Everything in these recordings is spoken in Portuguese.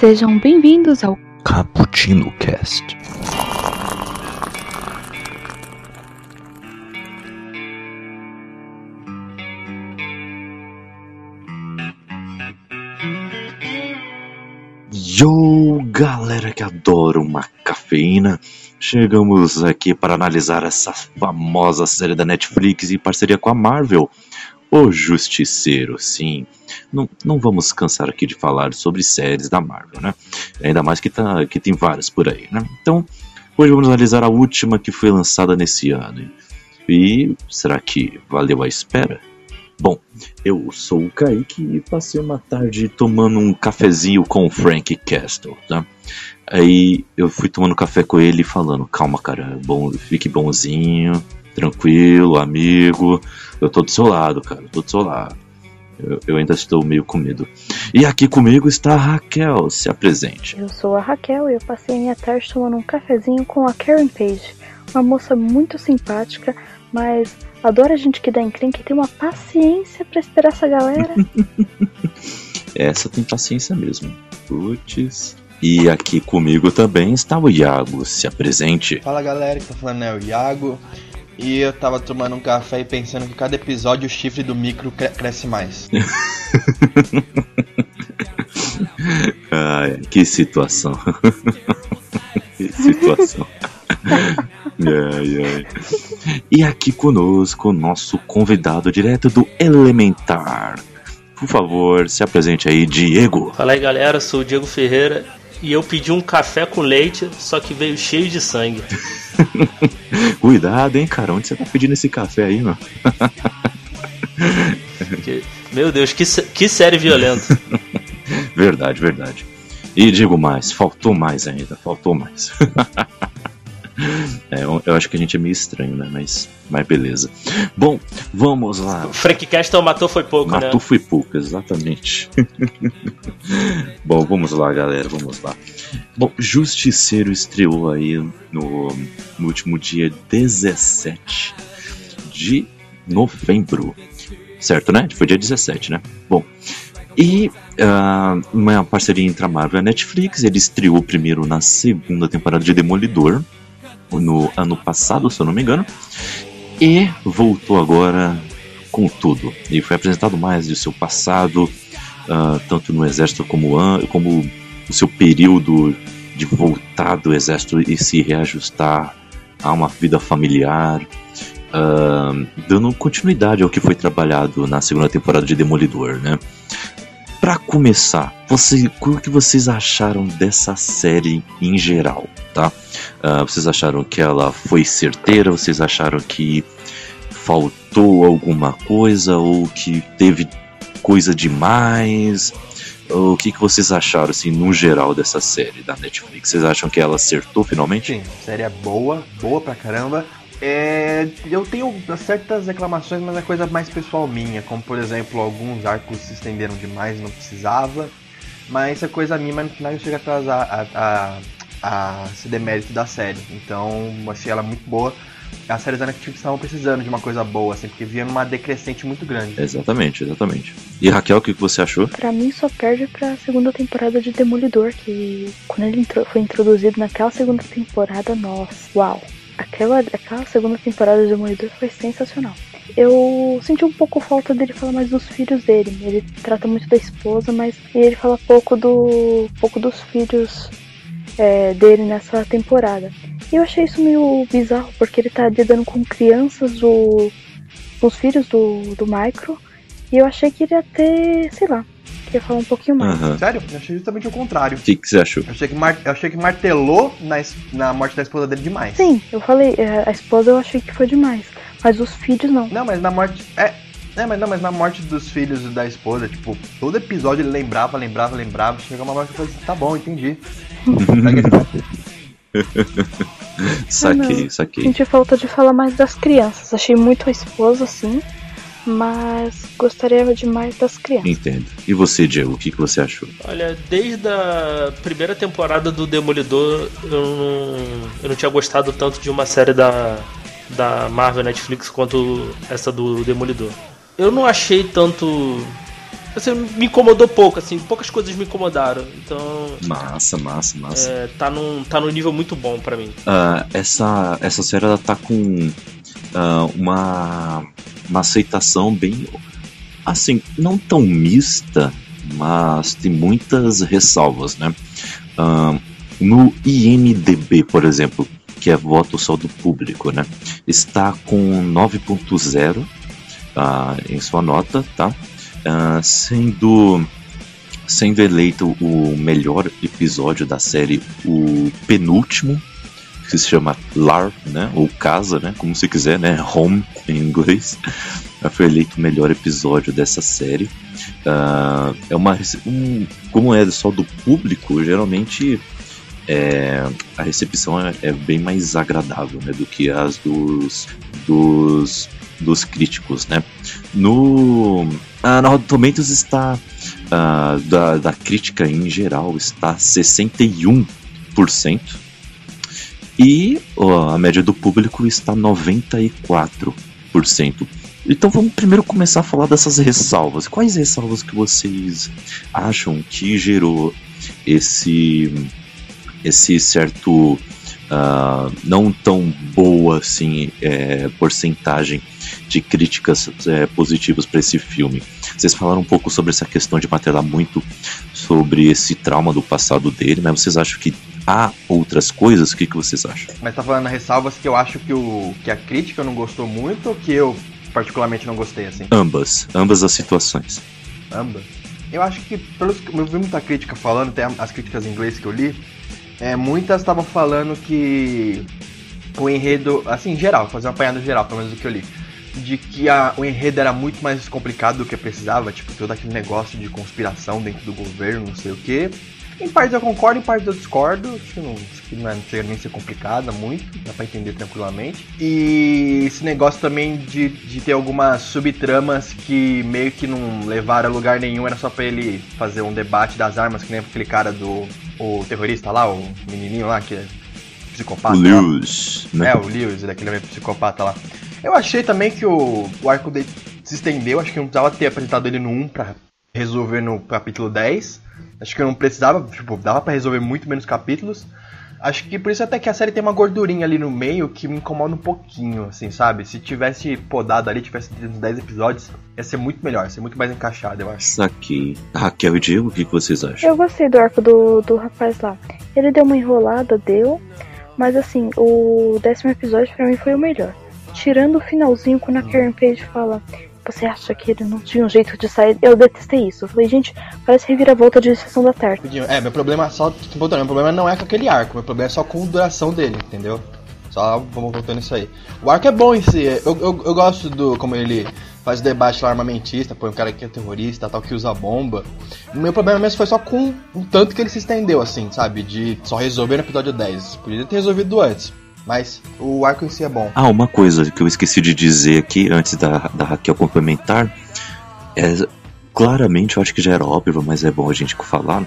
Sejam bem-vindos ao Cappuccino Cast. Yo, galera que adora uma cafeína, chegamos aqui para analisar essa famosa série da Netflix em parceria com a Marvel, O Justiceiro. Sim, não, não vamos cansar aqui de falar sobre séries da Marvel, né? Ainda mais que, tá, que tem várias por aí, né? Então, hoje vamos analisar a última que foi lançada nesse ano. E será que valeu a espera? Bom, eu sou o Kaique e passei uma tarde tomando um cafezinho com o Frank Castle, tá? Aí eu fui tomando café com ele falando, calma cara, bom, fique bonzinho, tranquilo, amigo, eu tô do seu lado, cara, eu tô do seu lado. Eu, eu ainda estou meio com medo. E aqui comigo está a Raquel, se apresente. Eu sou a Raquel e eu passei a minha tarde tomando um cafezinho com a Karen Page, uma moça muito simpática, mas adora a gente que dá encrenca e tem uma paciência pra esperar essa galera. Essa tem paciência mesmo. Putz. E aqui comigo também está o Iago, se apresente. Fala galera que tá falando é o Iago. E eu tava tomando um café e pensando que cada episódio o chifre do micro cre- cresce mais. Ai, que situação. que situação. Ai, ai. E aqui conosco o nosso convidado direto do Elementar. Por favor, se apresente aí, Diego. Fala aí galera, sou o Diego Ferreira e eu pedi um café com leite, só que veio cheio de sangue. Cuidado, hein, cara. Onde você tá pedindo esse café aí, mano? Meu Deus, que, que série violenta. Verdade, verdade. E digo mais, faltou mais ainda, faltou mais. É, eu, eu acho que a gente é meio estranho, né? Mas, mas beleza. Bom, vamos lá. O Frank Castle matou foi pouco, Matou né? foi pouco, exatamente. Bom, vamos lá, galera, vamos lá. Bom, Justiceiro estreou aí no, no último dia 17 de novembro. Certo, né? Foi dia 17, né? Bom, e ah, uma parceria entre a Marvel e a Netflix. Ele estreou primeiro na segunda temporada de Demolidor, no ano passado, se eu não me engano. E voltou agora com tudo. E foi apresentado mais de seu passado, ah, tanto no exército como, como o seu período de voltar do exército e se reajustar a uma vida familiar, ah, dando continuidade ao que foi trabalhado na segunda temporada de Demolidor, né? Pra começar, você, o que vocês acharam dessa série em geral, tá? Ah, vocês acharam que ela foi certeira? Vocês acharam que faltou alguma coisa ou que teve coisa demais? O que, que vocês acharam, assim, no geral dessa série da Netflix? Vocês acham que ela acertou finalmente? Sim, a série é boa, boa pra caramba. É, eu tenho certas reclamações, mas é coisa mais pessoal minha, como por exemplo, alguns arcos se estenderam demais, não precisava. Mas é coisa minha, mas no final chega a atrasar a, a, a ser demérito da série. Então, eu achei ela muito boa. As séries da Netflix estavam precisando de uma coisa boa, assim, porque vinha numa decrescente muito grande. Exatamente, exatamente. E Raquel, o que, você achou? pra mim só perde pra segunda temporada de Demolidor, que quando ele foi introduzido naquela segunda temporada, nossa, uau. Aquela, aquela segunda temporada de Demolidor foi sensacional. Eu senti um pouco falta dele falar mais dos filhos dele. Ele trata muito da esposa, mas ele fala pouco do pouco dos filhos é, dele nessa temporada. E eu achei isso meio bizarro, porque ele tá lidando com crianças do. com os filhos do, do Micro. E eu achei que ele ia ter, sei lá, que ia falar um pouquinho mais. Aham. Sério? Eu achei justamente o contrário. O que, que você achou? Eu achei que, mar- eu achei que martelou na, es- na morte da esposa dele demais. Sim, eu falei, é, a esposa eu achei que foi demais. Mas os filhos não. Não, mas na morte. É. É, mas não, mas na morte dos filhos e da esposa, tipo, todo episódio ele lembrava, lembrava, lembrava. Chegou uma hora que eu falei assim, tá bom, entendi. Saquei, não. saquei. Senti falta de falar mais das crianças. Achei muito a esposa, sim. Mas gostaria de mais das crianças. Entendo. E você, Diego, o que, que você achou? Olha, desde a primeira temporada do Demolidor, eu não, eu não tinha gostado tanto de uma série da, da Marvel Netflix quanto essa do Demolidor. Eu não achei tanto assim, me incomodou pouco, assim, poucas coisas me incomodaram. Então. Massa, massa, massa. É, tá, num, tá num nível muito bom para mim. Uh, essa, essa série ela tá com uh, uma, uma aceitação bem. Assim, não tão mista, mas tem muitas ressalvas, né? Uh, no IMDB, por exemplo, que é voto só do público, né? Está com 9.0 uh, em sua nota, tá? Uh, sendo sendo eleito o melhor episódio da série, o penúltimo, que se chama Lar, né? Ou Casa, né? Como você quiser, né? Home em inglês. Foi eleito o melhor episódio dessa série. Uh, é uma um, como é só do público, geralmente é, a recepção é, é, bem mais agradável né, do que as dos, dos, dos críticos. Né? No, uh, na Rotten Tomatoes está, uh, da, da crítica em geral, está 61%. E uh, a média do público está 94%. Então vamos primeiro começar a falar dessas ressalvas. Quais ressalvas que vocês acham que gerou esse esse certo uh, não tão boa assim é, porcentagem de críticas é, positivas para esse filme. Vocês falaram um pouco sobre essa questão de martelar muito sobre esse trauma do passado dele, mas vocês acham que há outras coisas? O que, que vocês acham? Mas tá falando ressalvas que eu acho que, o, que a crítica não gostou muito ou que eu particularmente não gostei, assim? Ambas, ambas as situações. Ambas? Eu acho que, pelos eu vi muita crítica falando, até as críticas em inglês que eu li, é, muitas estavam falando que o enredo, assim, geral, fazer um apanhado geral, pelo menos do que eu li, de que a, o enredo era muito mais complicado do que precisava, tipo, todo aquele negócio de conspiração dentro do governo, não sei o que. Em partes eu concordo, em partes eu discordo. Acho que não, acho que não, é, não chega nem ser complicada muito, dá pra entender tranquilamente. E esse negócio também de, de ter algumas subtramas que meio que não levaram a lugar nenhum, era só pra ele fazer um debate das armas, que nem aquele cara do. O terrorista lá, o menininho lá, que é psicopata. O Lewis, né? É, o Lewis, daquele é psicopata lá. Eu achei também que o, o arco dele se estendeu, acho que não precisava ter apresentado ele no 1 pra resolver no capítulo 10. Acho que eu não precisava, tipo, dava para resolver muito menos capítulos. Acho que por isso até que a série tem uma gordurinha ali no meio que me incomoda um pouquinho, assim, sabe? Se tivesse podado ali, tivesse uns 10 episódios, ia ser muito melhor, ia ser muito mais encaixado, eu acho. Isso aqui. Raquel e Diego, o que, vocês acham? Eu gostei do arco do, do rapaz lá. Ele deu uma enrolada, deu, mas assim, o décimo episódio para mim foi o melhor. Tirando o finalzinho, quando a Karen Page fala você acha que ele não tinha um jeito de sair? Eu detestei isso. Eu falei, gente, parece reviravolta de sessão da tarde. É, meu problema é só. Meu problema não é com aquele arco, meu problema é só com a duração dele, entendeu? Só vamos voltando isso aí. O arco é bom em si. Eu, eu, eu gosto do como ele faz debate lá armamentista, põe um cara que é terrorista, tal, que usa bomba. O meu problema mesmo foi só com o tanto que ele se estendeu, assim, sabe? De só resolver no episódio 10. Podia ter resolvido antes. Mas o arco em si é bom. Ah, uma coisa que eu esqueci de dizer aqui antes da, da Raquel complementar. É, claramente, eu acho que já era óbvio, mas é bom a gente falar.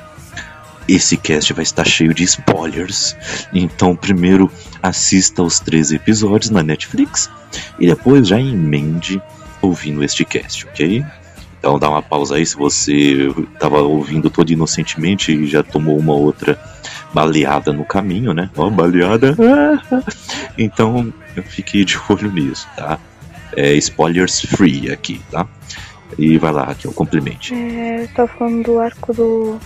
Esse cast vai estar cheio de spoilers. Então, primeiro assista os 13 episódios na Netflix e depois já emende ouvindo este cast, ok? Então dá uma pausa aí se você estava ouvindo todo inocentemente e já tomou uma outra baleada no caminho, né? Ó, baleada. então, fique de olho nisso, tá? É spoilers free aqui, tá? E vai lá, aqui é o complemento. É, tô falando do arco do,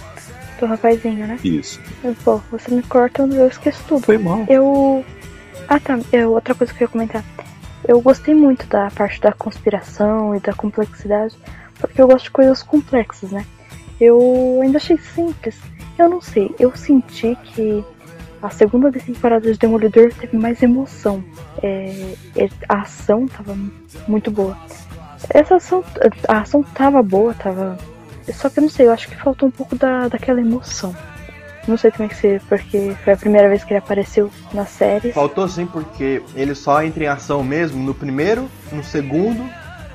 do rapazinho, né? Isso. Pô, você me corta, eu esqueço tudo. Foi mal. Eu. Ah tá, eu, outra coisa que eu ia comentar. Eu gostei muito da parte da conspiração e da complexidade, porque eu gosto de coisas complexas, né? Eu ainda achei simples. Eu não sei, eu senti que a segunda temporada de Demolidor teve mais emoção. É, é, a ação tava muito boa. Essa ação, a ação tava boa, tava. Só que eu não sei, eu acho que faltou um pouco da, daquela emoção. Não sei como é que ser, porque foi a primeira vez que ele apareceu na série. Faltou sim, porque ele só entra em ação mesmo no primeiro, no segundo,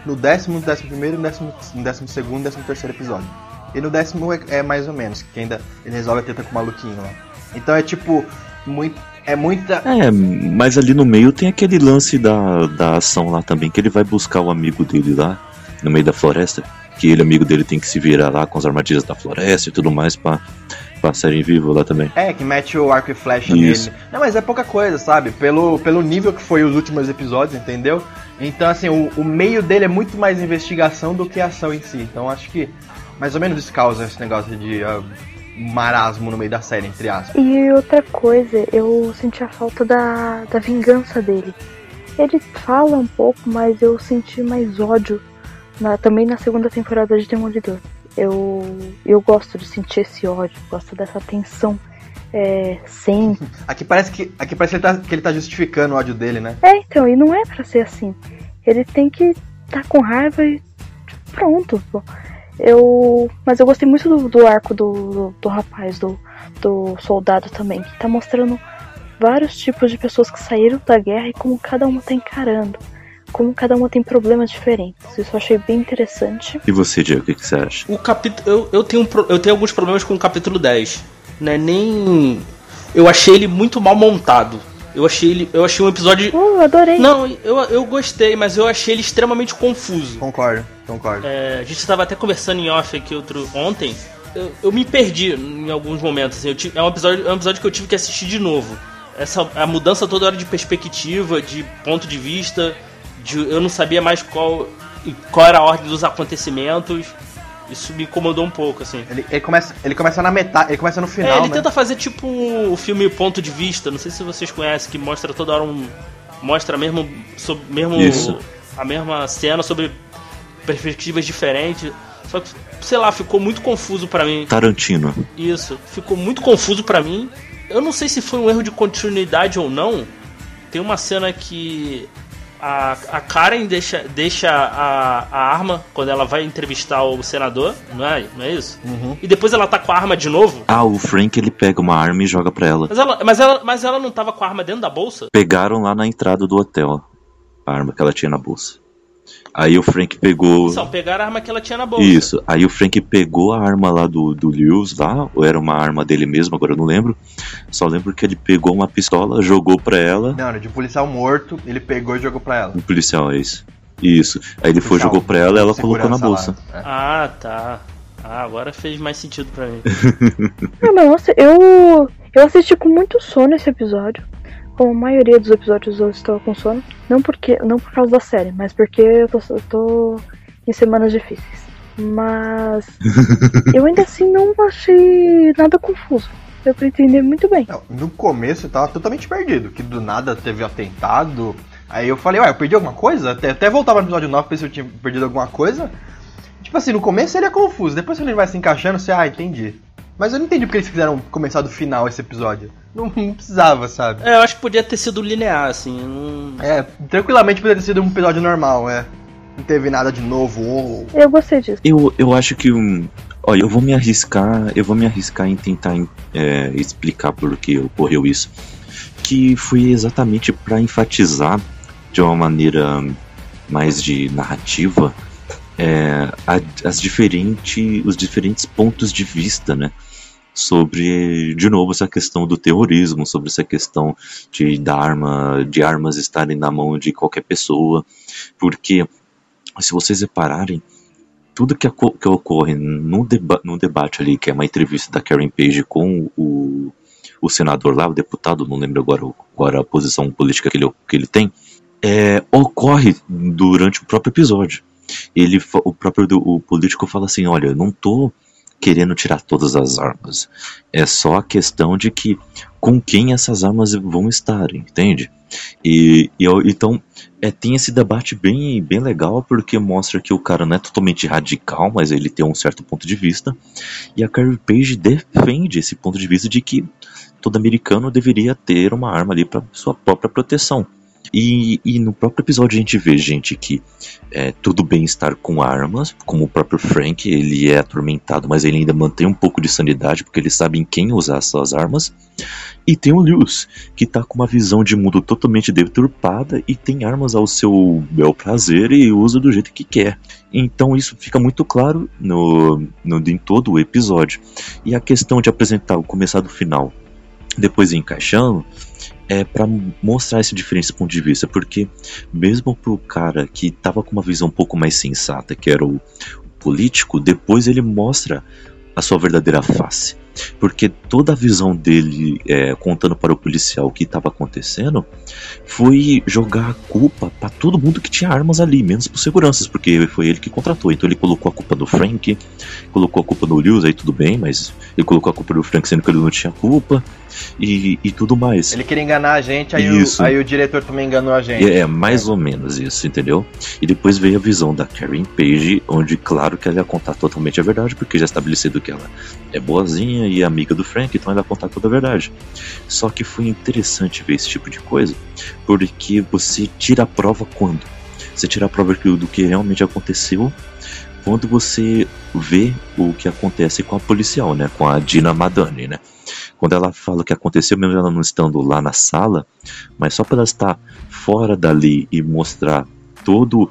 no décimo, décimo primeiro, décimo, décimo segundo, décimo terceiro episódio. E no décimo é, é, mais ou menos, que ainda ele resolve a treta com o maluquinho lá. Então é tipo, muito, é muita. É, mas ali no meio tem aquele lance da, da ação lá também, que ele vai buscar o amigo dele lá, no meio da floresta. que ele, amigo dele, tem que se virar lá com as armadilhas da floresta e tudo mais pra passarem vivo lá também. É, que mete o arco e flecha Isso. nele. Não, mas é pouca coisa, sabe? Pelo, pelo nível que foi os últimos episódios, entendeu? Então, assim, o, o meio dele é muito mais investigação do que ação em si. Então, acho que mais ou menos isso causa esse negócio de ah, marasmo no meio da série, entre aspas. E outra coisa, eu senti a falta da, da vingança dele. Ele fala um pouco, mas eu senti mais ódio na- também na segunda temporada de Demolidor. Eu, eu gosto de sentir esse ódio, gosto dessa tensão é, sempre. Aqui parece que, aqui parece que, ele tá, que ele tá justificando o ódio dele, né? É, então, e não é pra ser assim. Ele tem que tá com raiva e pronto. pô. Eu, mas eu gostei muito do, do arco do, do, do rapaz, do, do soldado também, que tá mostrando vários tipos de pessoas que saíram da guerra e como cada uma tá encarando. Como cada uma tem problemas diferentes. Isso eu achei bem interessante. E você, Diego, o que, que você acha? O capítulo. Eu, eu, tenho, um eu tenho alguns problemas com o capítulo 10. Né? Nem. Eu achei ele muito mal montado. Eu achei ele. Eu achei um episódio. Eu adorei. Não, eu, eu gostei, mas eu achei ele extremamente confuso. Concordo, concordo. É, a gente estava até conversando em off aqui outro, ontem. Eu, eu me perdi em alguns momentos. assim, eu tive- é, um episódio, é um episódio que eu tive que assistir de novo. Essa, a mudança toda hora de perspectiva, de ponto de vista. de- eu não sabia mais qual, qual era a ordem dos acontecimentos. Isso me incomodou um pouco, assim. Ele, ele começa, ele começa na metade, ele começa no final, é, ele né? tenta fazer tipo o filme Ponto de Vista. Não sei se vocês conhecem, que mostra toda hora um. Mostra mesmo. Sobre, mesmo Isso. a mesma cena sobre perspectivas diferentes. Só que, sei lá, ficou muito confuso pra mim. Tarantino. Isso, ficou muito confuso pra mim. Eu não sei se foi um erro de continuidade ou não. Tem uma cena que a, a Karen deixa, deixa a, a arma quando ela vai entrevistar o senador, não é, não é isso? Uhum. E depois ela tá com a arma de novo. Ah, o Frank ele pega uma arma e joga pra ela. Mas ela, mas, ela, mas ela não tava com a arma dentro da bolsa? Pegaram lá na entrada do hotel a arma que ela tinha na bolsa. Aí o Frank pegou. Não, pegaram a arma que ela tinha na bolsa. Isso. Aí o Frank pegou a arma lá do, do Lewis lá, ou era uma arma dele mesmo, agora eu não lembro. Só lembro que ele pegou uma pistola, jogou pra ela. Não, era de um policial morto, ele pegou e jogou pra ela. O policial é isso. Isso. Aí ele foi, jogou pra ela e ela colocou na bolsa. lá. É. Ah, tá. Ah, agora fez mais sentido pra mim. Ah, nossa, eu, eu assisti com muito sono esse episódio. Como a maioria dos episódios eu estou com sono. Não, porque, não por causa da série, mas porque eu tô, eu tô em semanas difíceis. Mas eu ainda assim não achei nada confuso. Deu pra entender muito bem. Não, no começo eu tava totalmente perdido, que do nada teve atentado. Aí eu falei, ué, eu perdi alguma coisa? Até, até voltava no episódio 9 pra ver se eu tinha perdido alguma coisa. Tipo assim, no começo ele é confuso, depois quando ele vai se encaixando, você, ah, entendi. Mas eu não entendi porque eles quiseram começar do final esse episódio. Não, não precisava, sabe? É, eu acho que podia ter sido linear, assim. Não... É, tranquilamente poderia ter sido um episódio normal, é. Não teve nada de novo. ou- Eu gostei disso. Eu, eu acho que um. Olha, eu vou me arriscar. Eu vou me arriscar em tentar é, explicar por que ocorreu isso. Que foi exatamente para enfatizar de uma maneira mais de narrativa é, as diferentes, os diferentes pontos de vista, né? Sobre, de novo, essa questão do terrorismo, sobre essa questão de, da arma, de armas estarem na mão de qualquer pessoa, porque se vocês repararem, tudo que, que ocorre no, deba no debate ali, que é uma entrevista da Karen Page com o, o senador lá, o deputado, não lembro agora era a posição política que ele, que ele tem, é, ocorre durante o próprio episódio. Ele, o próprio o político fala assim, olha, eu não tô querendo tirar todas as armas. É só a questão de que com quem essas armas vão estar, entende? E, e então é, tem esse debate bem, bem legal porque mostra que o cara não é totalmente radical, mas ele tem um certo ponto de vista. E a Carrie Page defende esse ponto de vista de que todo americano deveria ter uma arma ali para sua própria proteção. E, e no próprio episódio a gente vê gente que é, tudo bem estar com armas, como o próprio Frank, ele é atormentado, mas ele ainda mantém um pouco de sanidade porque ele sabe em quem usar essas armas. E tem o Lewis, que tá com uma visão de mundo totalmente deturpada e tem armas ao seu bel prazer e usa do jeito que quer. Então isso fica muito claro no, no, em todo o episódio. E a questão de apresentar o começar do final, depois encaixando, é para mostrar esse diferente ponto de vista, porque mesmo pro cara que tava com uma visão um pouco mais sensata, que era o, político, depois ele mostra a sua verdadeira face. Porque toda a visão dele é, contando para o policial o que estava acontecendo foi jogar a culpa para todo mundo que tinha armas ali, menos para seguranças, porque foi ele que contratou. Então ele colocou a culpa no Frank, colocou a culpa no Lewis, aí tudo bem, mas ele colocou a culpa no Frank sendo que ele não tinha culpa e, e tudo mais. Ele queria enganar a gente, aí, o, aí o diretor também enganou a gente. É, mais ou menos isso, entendeu? E depois veio a visão da Karen Page, onde, claro, que ela ia contar totalmente a verdade, porque já estabelecido que ela é boazinha e amiga do Frank, então ela contar toda a verdade. Só que foi interessante ver esse tipo de coisa, porque você tira a prova quando? Você tira a prova do que realmente aconteceu quando você vê o que acontece com a policial, né? Com a Dina Madani, né? Quando ela fala o que aconteceu, mesmo ela não estando lá na sala, mas só para estar fora dali e mostrar todo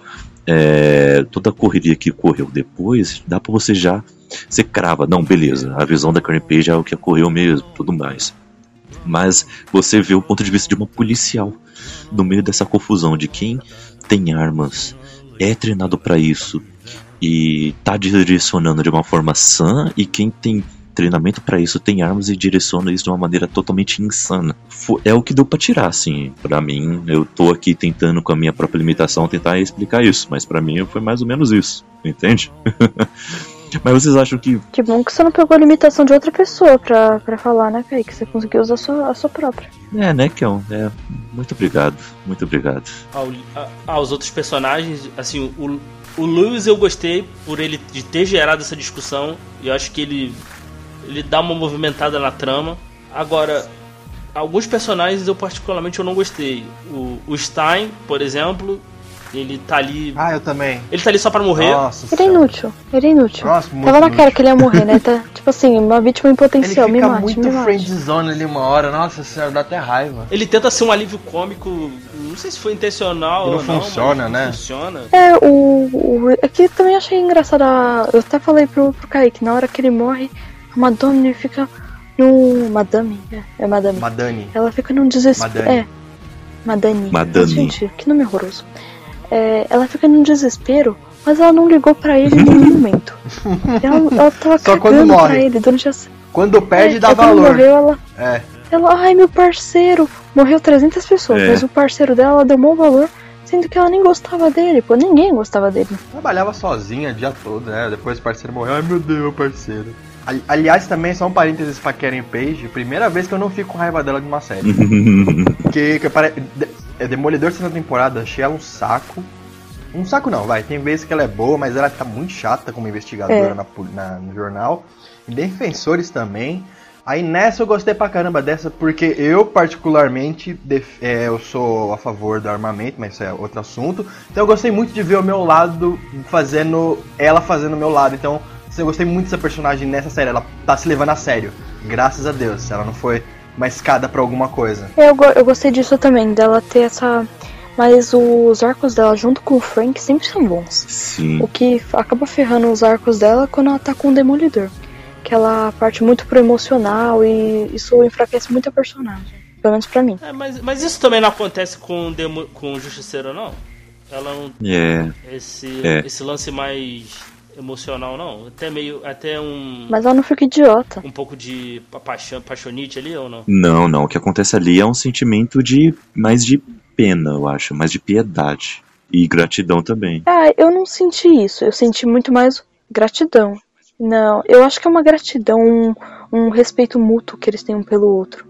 é, toda a correria que ocorreu depois, dá para você já você crava, não, beleza, a visão da Karen Page é o que ocorreu mesmo, tudo mais. Mas você vê o ponto de vista de uma policial no meio dessa confusão de quem tem armas, é treinado para isso e tá direcionando de uma forma sã e quem tem treinamento para isso, tem armas e direciona isso de uma maneira totalmente insana. É o que deu para tirar, assim, para mim. Eu tô aqui tentando com a minha própria limitação tentar explicar isso, mas para mim foi mais ou menos isso, entende? Mas vocês acham que. Que bom que você não pegou a limitação de outra pessoa pra, pra falar, né, Kaique? Você conseguiu usar a sua, a sua própria. É, né, Kel? É, muito obrigado, muito obrigado. Ah, os outros personagens, assim, o, o Lewis eu gostei por ele de ter gerado essa discussão. E eu acho que ele ele dá uma movimentada na trama. Agora, alguns personagens eu particularmente eu não gostei. O, o Stein, por exemplo, ele tá ali. Ah, eu também. Ele tá ali só pra morrer. Nossa ele é inútil. Ele é inútil. Nossa, Tava na cara que ele ia morrer, né? Tá, tipo assim, uma vítima em potencial. Ele fica me mate, muito me friendzone ali uma hora. Nossa senhora, dá até raiva. Ele tenta ser um alívio cômico. Não sei se foi intencional não ou não. Funciona, né? Não funciona. É, o. o aqui é também achei engraçado. Eu até falei pro, pro Kaique, na hora que ele morre a Madame fica num. Madame? É, é Madame. Madame. Ela fica num desespero. É. Madame. Madame. Gente, que nome horroroso. É, ela fica num desespero, mas ela não ligou pra ele em nenhum momento. Ela, ela tava Só cagando pra ele durante a. Quando perde, é, dá valor. Quando morreu, ela. É. Ela, ai meu parceiro, morreu 300 pessoas, é. mas o parceiro dela ela deu bom valor, sendo que ela nem gostava dele, pô, ninguém gostava dele. Trabalhava sozinha o dia todo, né? Depois o parceiro morreu, ai meu Deus, parceiro. Aliás, também só um parênteses pra Karen Page, primeira vez que eu não fico com raiva dela de uma série. que, que pare... é Demolidor segunda temporada, achei ela um saco. Um saco não, vai. Tem vezes que ela é boa, mas ela tá muito chata como investigadora é. na, na, no jornal. E Defensores também. Aí nessa eu gostei pra caramba dessa, porque eu particularmente def... é, eu sou a favor do armamento, mas isso é outro assunto. Então eu gostei muito de ver o meu lado fazendo. ela fazendo o meu lado. Então eu gostei muito dessa personagem nessa série. Ela tá se levando a sério. Graças a Deus. Ela não foi uma escada para alguma coisa. Eu, eu gostei disso também, dela ter essa. Mas os arcos dela junto com o Frank sempre são bons. Sim. O que acaba ferrando os arcos dela quando ela tá com o Demolidor. Que ela parte muito pro emocional e isso enfraquece muito a personagem. Pelo menos pra mim. É, mas, mas isso também não acontece com, demo, com o Justiceiro, não? Ela não. É. Esse, é. esse lance mais emocional, não. Até meio. Até um. Mas ela não fica idiota. Um pouco de paixão, paixonite ali ou não? Não, não. O que acontece ali é um sentimento de. mais de pena, eu acho. Mais de piedade. E gratidão também. Ah, eu não senti isso. Eu senti muito mais gratidão. Não, eu acho que é uma gratidão, um, um respeito mútuo que eles têm um pelo outro.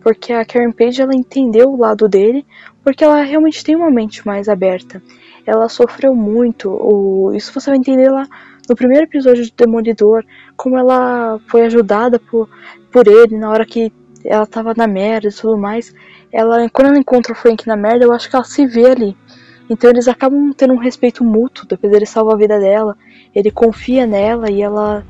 Porque a Karen Page ela entendeu o lado dele, porque ela realmente tem uma mente mais aberta. Ela sofreu muito, o, isso você vai entender lá no primeiro episódio de Demolidor, como ela foi ajudada por, por ele na hora que ela tava na merda e tudo mais. Ela, quando ela encontra o Frank na merda, eu acho que ela se vê ali. Então eles acabam tendo um respeito mútuo, depois ele salva a vida dela, ele confia nela e ela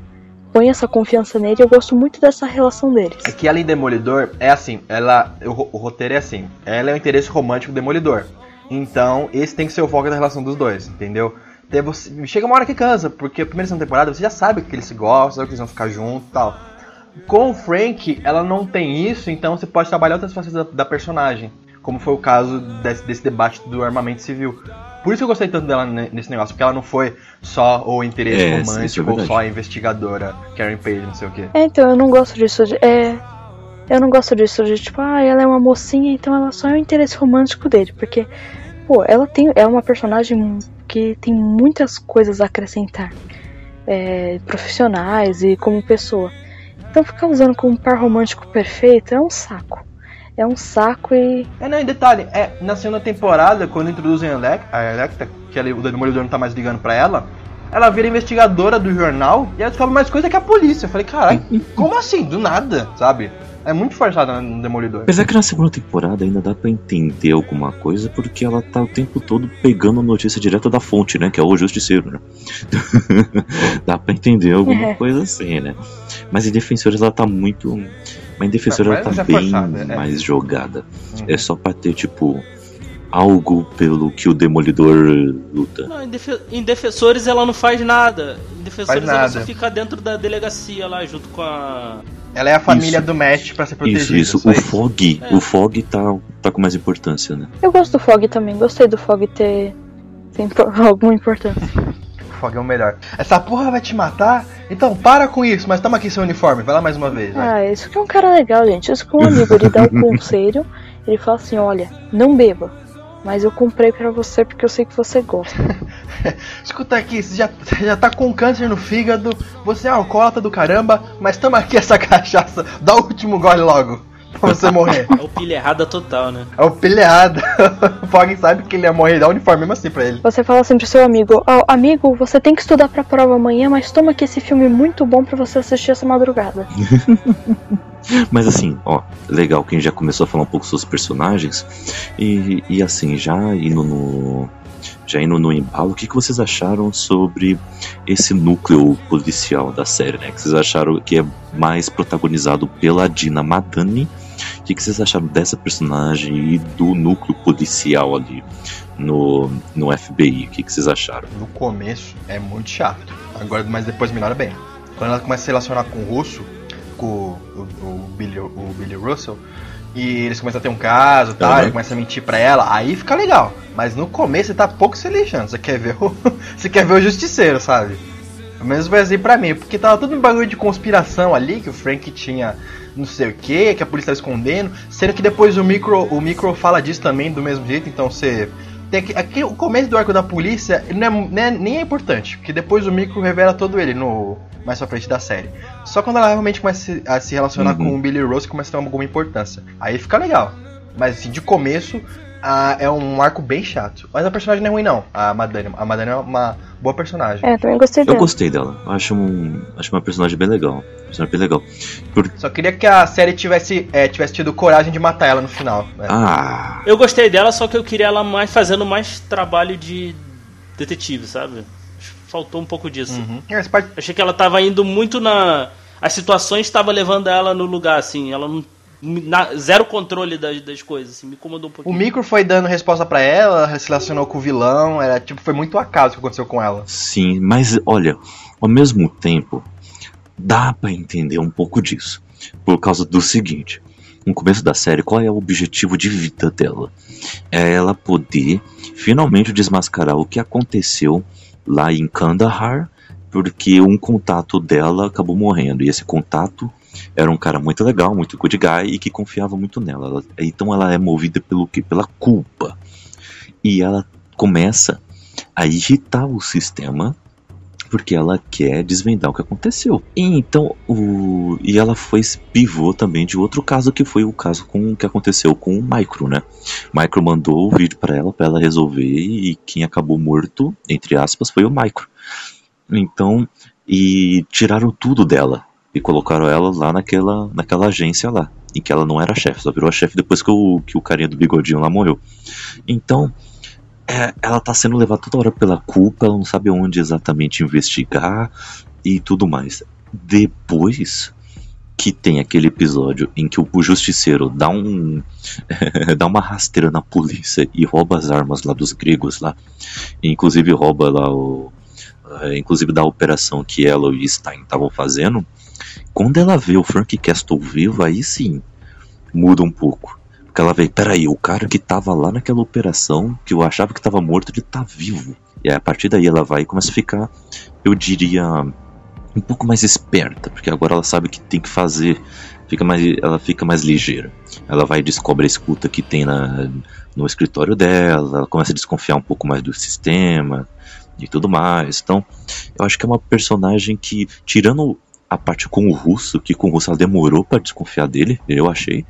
põe essa confiança nele. Eu gosto muito dessa relação deles. É que ela em Demolidor é assim, ela o, o roteiro é assim, ela é o interesse romântico do Demolidor. Então, esse tem que ser o foco da relação dos dois, entendeu? Você, chega uma hora que cansa, porque a primeira temporada você já sabe que eles se gostam, sabe que eles vão ficar juntos e tal. Com o Frank, ela não tem isso, então você pode trabalhar outras facetas da, da personagem, como foi o caso desse, desse, debate do armamento civil. Por isso que eu gostei tanto dela nesse negócio, porque ela não foi só o interesse é, romântico é ou só a investigadora Karen Page, não sei o quê. É, então, eu não gosto disso. De, é, eu não gosto disso de tipo, ah, ela é uma mocinha, então ela só é o interesse romântico dele. Porque, pô, ela tem, é uma personagem que tem muitas coisas a acrescentar. É, profissionais e como pessoa. Então ficar usando como par romântico perfeito é um saco é um saco e. É, não, em detalhe, é, na segunda temporada, quando introduzem a, Elec a Electra, que ela, o Demolidor não tá mais ligando pra ela, ela vira investigadora do jornal e ela descobre mais coisa que a polícia. Eu falei, caralho, como assim? Do nada, sabe? É muito forçada no Demolidor. Apesar que na segunda temporada ainda dá pra entender alguma coisa, porque ela tá o tempo todo pegando a notícia direta da fonte, né? Que é o Justiceiro, né? dá pra entender alguma é. coisa assim, né? Mas em Defensores ela tá muito mas em Defensor ela tá é bem é. mais jogada. Uhum. É só pra ter, tipo, algo pelo que o Demolidor luta. Não, em, Defe em, Defensores ela não faz nada. Em Defensores ela só fica dentro da delegacia lá, junto com a. Ela é a família isso. do Mestre pra ser protegida. Isso, isso. O Fog, é. o Fog tá, tá com mais importância, né? Eu gosto do Fog também, gostei do Fog ter, ter alguma importância. Fog é o melhor. Essa porra vai te matar? Então para com isso, mas toma aqui seu uniforme, vai lá mais uma vez. Vai. Ah, isso que é um cara legal, gente. Isso que um amigo ele dá um conselho, ele fala assim: olha, não beba. Mas eu comprei para você porque eu sei que você gosta. Escuta aqui, você já, já tá com câncer no fígado, você é alcoólatra do caramba, mas toma aqui essa cachaça, dá o último gole logo pra você morrer. É o pilha errada total, né? É o pilha errada. o Fog sabe que ele ia morrer, dá um uniforme mesmo assim pra ele. Você fala assim pro seu amigo: oh, Amigo, você tem que estudar pra prova amanhã, mas toma aqui esse filme muito bom pra você assistir essa madrugada. Mas assim, ó, legal que a gente já começou a falar um pouco sobre os personagens. E, e assim, já indo no. Já indo no embalo, o que, que vocês acharam sobre esse núcleo policial da série, né? Que vocês acharam que é mais protagonizado pela Dina Madani o que, que vocês acharam dessa personagem e do núcleo policial ali no, no FBI? O que, que vocês acharam? No começo é muito chato, agora mas depois melhora bem. Quando ela começa a se relacionar com o russo, com o, o, Billy, o Billy Russell, e eles começam a ter um caso, tá? Uhum. Ele começa a mentir pra ela, aí fica legal. Mas no começo você tá pouco se lixando. Você quer ver o. você quer ver o justiceiro, sabe? Pelo menos foi assim pra mim, porque tava todo um bagulho de conspiração ali, que o Frank tinha não sei o que, que a polícia tá escondendo, sendo que depois o micro, o micro fala disso também do mesmo jeito, então você. Tem aqui, aqui, o começo do arco da polícia não é, não é, nem é importante, porque depois o micro revela todo ele no mais pra frente da série. Só quando ela realmente começa a se relacionar uhum. com o Billy Rose começa a ter alguma importância. Aí fica legal. Mas assim, de começo, a, é um arco bem chato. Mas a personagem não é ruim, não. A Madani. A Madani é uma boa personagem. É, também gostei dela. Eu gostei dela. Acho, um, acho uma personagem bem legal. Personagem bem legal. Por... Só queria que a série tivesse, é, tivesse tido coragem de matar ela no final. Né? Ah. Eu gostei dela, só que eu queria ela mais fazendo mais trabalho de detetive, sabe? Faltou um pouco disso. Uhum. É, pode... Achei que ela tava indo muito na. As situações estavam levando ela no lugar, assim. Ela não na, zero controle das, das coisas, assim, me incomodou um pouquinho. O micro foi dando resposta para ela, se relacionou com o vilão, era tipo, foi muito acaso o que aconteceu com ela. Sim, mas olha, ao mesmo tempo, dá para entender um pouco disso. Por causa do seguinte, no começo da série, qual é o objetivo de vida dela? É ela poder finalmente desmascarar o que aconteceu lá em Kandahar, porque um contato dela acabou morrendo. E esse contato era um cara muito legal, muito good guy e que confiava muito nela. Ela, então ela é movida pelo que? Pela culpa. E ela começa a irritar o sistema porque ela quer desvendar o que aconteceu. E então o e ela foi pivô também de outro caso que foi o caso com que aconteceu com o Micro, né? Micro mandou o vídeo para ela para ela resolver e quem acabou morto, entre aspas, foi o Micro. Então, e tiraram tudo dela e colocaram ela lá naquela, naquela agência lá, em que ela não era chefe, só virou a chefe depois que o, que o carinha do bigodinho lá morreu. Então, é, ela tá sendo levada toda hora pela culpa, ela não sabe onde exatamente investigar e tudo mais. Depois que tem aquele episódio em que o justiceiro dá um dá uma rasteira na polícia e rouba as armas lá dos gregos lá, inclusive rouba lá o é, inclusive da operação que ela e Stein estavam fazendo, quando ela vê o Frank Castle vivo, aí sim muda um pouco. Porque ela vê, peraí, o cara que tava lá naquela operação, que eu achava que tava morto, ele tá vivo. E a partir daí ela vai e começa a ficar, eu diria, um pouco mais esperta, porque agora ela sabe o que tem que fazer, fica mais, ela fica mais ligeira. Ela vai e descobre a escuta que tem na, no escritório dela, ela começa a desconfiar um pouco mais do sistema e tudo mais. Então, eu acho que é uma personagem que, tirando a parte com o russo, que com o russo ela demorou para desconfiar dele, eu achei.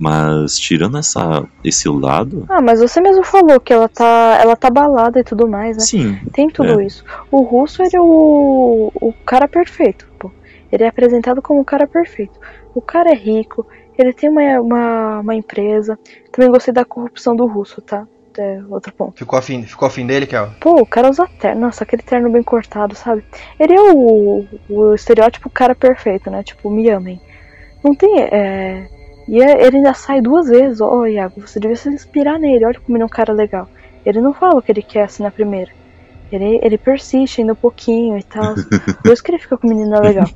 Mas tirando essa, esse lado. Ah, mas você mesmo falou que ela tá, ela tá balada e tudo mais, né? Sim. Tem tudo é. isso. O russo ele é o, o cara perfeito, pô. Ele é apresentado como o cara perfeito. O cara é rico, ele tem uma, uma, uma empresa. Também gostei da corrupção do russo, tá? É outro ponto. Ficou afim, ficou afim dele, Kel? Pô, o cara usa terno. Nossa, aquele terno bem cortado, sabe? Ele é o, o estereótipo cara perfeito, né? Tipo, me amem. Não tem. É... E é- ele ainda sai duas vezes. Ó, Iago, você devia se inspirar nele. Olha como ele é um cara legal. Ele não fala o que ele quer assim na primeira. Ele, ele persiste ainda um pouquinho e tal. Por isso que ele fica com menina legal.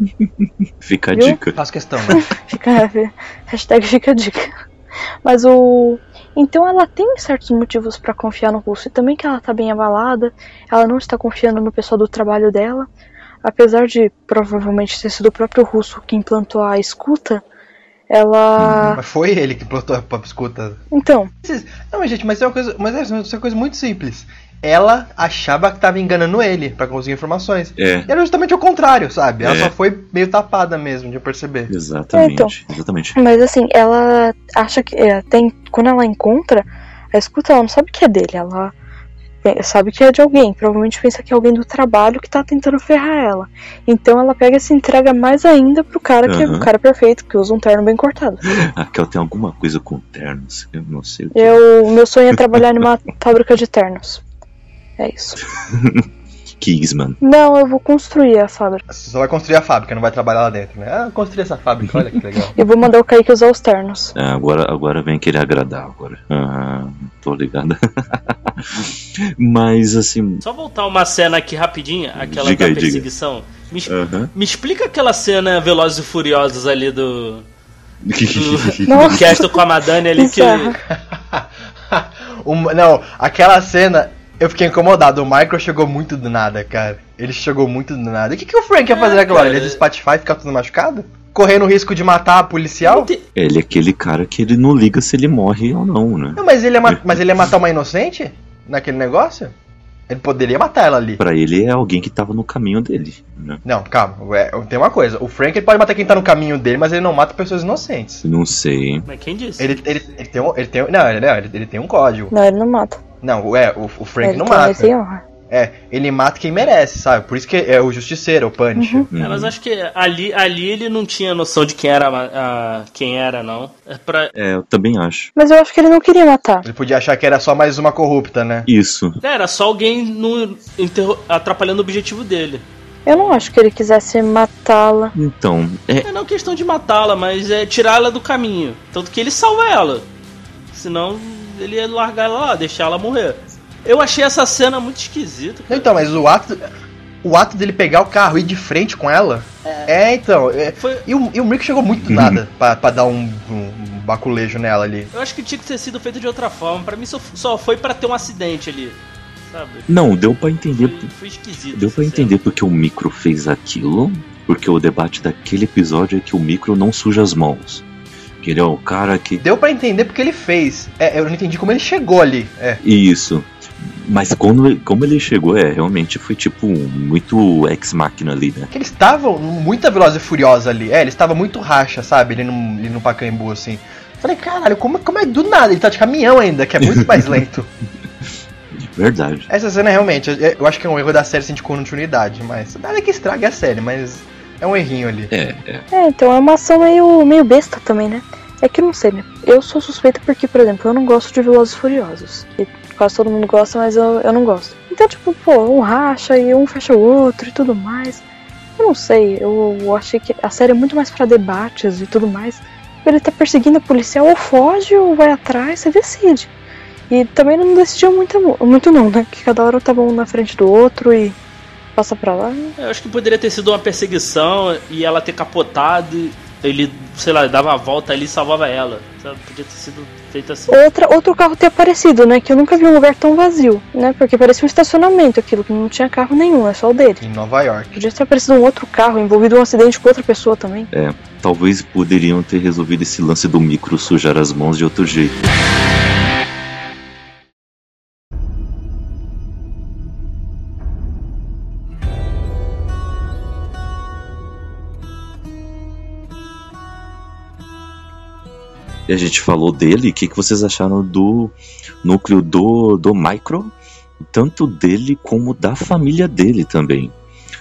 Fica a Viu? dica. Faço questão, né? Fica, hashtag fica a dica. Mas o. Então ela tem certos motivos pra confiar no russo. E também que ela tá bem abalada. Ela não está confiando no pessoal do trabalho dela. Apesar de provavelmente ter sido o próprio russo que implantou a escuta. Ela. Mas foi ele que plantou a pop escuta. Então, Não, mas gente, mas é uma coisa, mas é uma coisa muito simples. Ela achava que tava enganando ele pra conseguir informações. É, E era justamente o contrário, sabe? Ela É. só foi meio tapada mesmo de perceber. exatamente. Então. Exatamente. mas assim, ela acha que. é, tem, quando ela encontra a escuta, ela não sabe que é dele. Ela é, sabe que é de alguém. Provavelmente pensa que é alguém do trabalho que tá tentando ferrar ela. Então ela pega e se entrega mais ainda pro cara que é o cara perfeito, que usa um terno bem cortado. Ah, que ela tem alguma coisa com ternos. Eu não sei o que. Eu, meu sonho é trabalhar numa fábrica de ternos. É isso. Kingsman. Não, eu vou construir a fábrica. Você só vai construir a fábrica, não vai trabalhar lá dentro, né? Ah, construir essa fábrica, olha que legal. Eu vou mandar o Kaique usar os ternos. Ah, agora, agora vem querer agradar agora. Ah, tô ligado. Mas assim. Só voltar uma cena aqui rapidinho, aquela Diga da diga. perseguição. Me, aham. me explica aquela cena Velozes e Furiosos ali do. do. Castle com a Madani ali que. Não, aquela cena, eu fiquei incomodado. O Michael chegou muito do nada, cara. Ele chegou muito do nada. E o que, que o Frank ia fazer É, agora? cara. Ele ia despatifar e ficar tudo machucado? Correndo o risco de matar a policial? Ele é aquele cara que ele não liga se ele morre ou não, né? Não, mas ele, ia ma- mas ele ia matar uma inocente? Naquele negócio? Ele poderia matar ela ali. Pra ele é alguém que tava no caminho dele, né? Não, calma. é, Tem uma coisa. O Frank ele pode matar quem tá no caminho dele, mas ele não mata pessoas inocentes. Não sei. Mas quem disse? Ele, ele, ele tem um. Ele tem, não, ele, não, ele, ele tem um código. Não, ele não mata. Não, é, o, o Frank ele não mata. É, ele mata quem merece, sabe? Por isso que é o justiceiro, o Punisher. Uhum. É, mas acho que ali, ali ele não tinha noção de quem era, a- quem era não. É pra, É, eu também acho. Mas eu acho que ele não queria matar. Ele podia achar que era só mais uma corrupta, né? Isso. era só alguém no, interro- atrapalhando o objetivo dele. Eu não acho que ele quisesse matá-la. Então, é. É não questão de matá-la, mas é tirá-la do caminho. Tanto que ele salva ela. Senão ele ia largar ela lá, deixar ela morrer. Eu achei essa cena muito esquisita. cara. Então, mas o ato. O ato dele pegar o carro e ir de frente com ela. É, então. é- Foi, e, o, e o Rick chegou muito do nada pra, pra dar um, um baculejo nela ali. eu acho que tinha que ter sido feito de outra forma. Pra mim só, só foi pra ter um acidente ali. Sabe? Não, deu pra entender. Foi, foi esquisito. Deu pra essa entender porque o micro fez aquilo. Porque o debate daquele episódio é que o micro não suja as mãos. Que ele é o cara que. Deu pra entender porque ele fez. É, eu não entendi como ele chegou ali. É. Isso. Mas quando, como ele chegou, é, realmente foi tipo muito ex-máquina ali, né? Que eles estavam muito veloz e furiosa ali. É, eles estavam muito racha, sabe? Ele no, ele no Pacaembu, assim. Falei, caralho, como, como é do nada? Ele tá de caminhão ainda, que é muito mais lento. Verdade. Essa cena realmente, eu, acho que é um erro da série assim, de continuidade, mas nada que estrague a série, mas é um errinho ali. É, é. É, então é uma ação meio, meio besta também, né? É que eu não sei, né? Eu sou suspeita porque, por exemplo, eu não gosto de Velozes e Furiosos. E quase todo mundo gosta, mas eu, eu não gosto. Então, tipo, pô, um racha e um fecha o outro e tudo mais. Eu não sei, eu, eu achei que a série é muito mais pra debates e tudo mais. Ele tá perseguindo a policial, ou foge ou vai atrás, você decide. E também não decidiu muito, muito não, né? Que cada hora tava um na frente do outro e passa pra lá. Eu acho que poderia ter sido uma perseguição e ela ter capotado e, ele, sei lá, dava a volta ali e salvava ela. Sabe? Podia ter sido feito assim. Outra, outro carro ter aparecido, né? Que eu nunca vi um lugar tão vazio, né? Porque parecia um estacionamento aquilo, que não tinha carro nenhum, é só o dele. Em Nova York. Podia ter aparecido um outro carro envolvido em um acidente com outra pessoa também. É, talvez poderiam ter resolvido esse lance do micro sujar as mãos de outro jeito. E a gente falou dele, o que, que vocês acharam do núcleo do, do Micro? Tanto dele como da família dele também.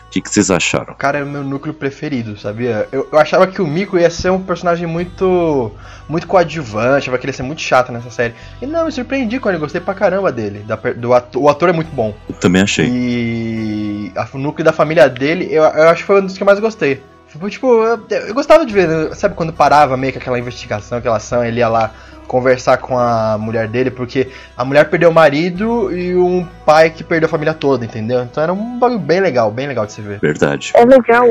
O que, que vocês acharam? Cara, é o meu núcleo preferido, sabia? Eu, eu achava que o Miko ia ser um personagem muito muito coadjuvante, achava que ele ia ser muito chato nessa série. E não, me surpreendi quando eu gostei pra caramba dele. Da, do ator, o ator é muito bom. Eu também achei. E a, o núcleo da família dele, eu, eu acho que foi um dos que eu mais gostei. Tipo, eu, eu gostava de ver, sabe quando parava meio que aquela investigação, aquela ação, ele ia lá conversar com a mulher dele, porque a mulher perdeu o marido e um pai que perdeu a família toda, entendeu? Então era um bagulho bem legal, bem legal de se ver. Verdade. É legal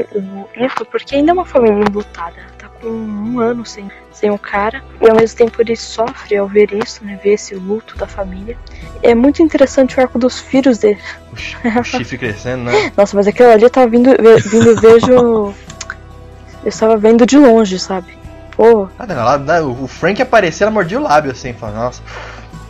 isso porque ainda é uma família enlutada. Tá com um ano sem, sem o cara. E ao mesmo tempo ele sofre ao ver isso, né? Ver esse luto da família. É muito interessante o arco dos filhos dele. O, chi- o chifre crescendo, né? Nossa, mas aquilo ali eu tava vindo, vindo vejo. Eu estava vendo de longe, sabe? Pô, Ah, não, lá, o Frank apareceu, ela mordia o lábio assim, falando, nossa,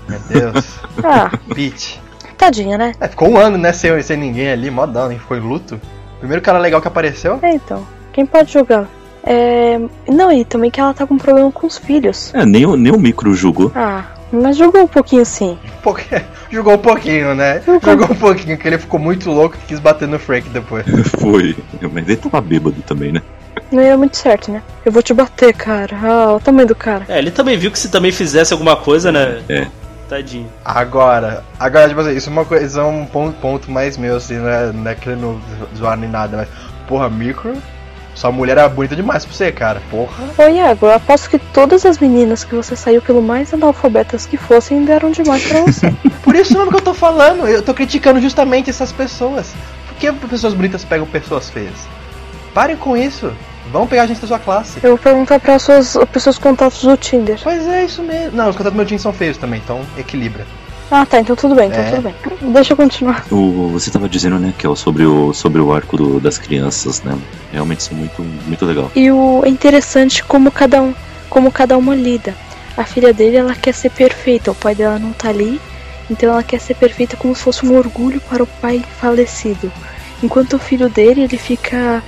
meu Deus, ah, Pete. tadinha, né? É, ficou um ano, né, sem, sem ninguém ali, modão, nem ficou em luto. Primeiro cara legal que apareceu. É, então. Quem pode julgar? É. Não, e também que ela tá com problema com os filhos. É, nem, o- nem o micro julgou. Ah, mas jogou um pouquinho sim. Pouco- Jogou um pouquinho, né? Jogou. Jogou um pouquinho, que ele ficou muito louco e quis bater no Frank depois. Foi. Mas ele tava bêbado também, né? Não ia muito certo, né? Eu vou te bater, cara. Ah, olha o tamanho do cara. É, ele também viu que se também fizesse alguma coisa, né? É. Tadinho. Agora, agora, tipo assim, isso é uma coisa, é um ponto, ponto mais meu, assim, não é, não é querendo zoar nem nada, mas, porra, micro, sua mulher era bonita demais pra você, cara, porra. Ô, Iago, eu aposto que todas as meninas que você saiu, pelo mais analfabetas que fossem, deram demais pra você. Por isso mesmo que eu tô falando, eu tô criticando justamente essas pessoas. Por que pessoas bonitas pegam pessoas feias? Parem com isso. Vão pegar gente da sua classe. Eu vou perguntar para suas pessoas contatos do Tinder. Pois é, isso mesmo. Não, os contatos do meu time são feios também, então equilibra. Ah, tá, então tudo bem, então É. tudo bem. Deixa eu continuar. O, você tava dizendo, né, Kel, sobre o, sobre o arco do- das crianças, né? Realmente isso é muito, muito legal. E o é interessante como cada um, como cada uma lida. A filha dele, ela quer ser perfeita, o pai dela não tá ali, então ela quer ser perfeita como se fosse um orgulho para o pai falecido. Enquanto o filho dele, ele fica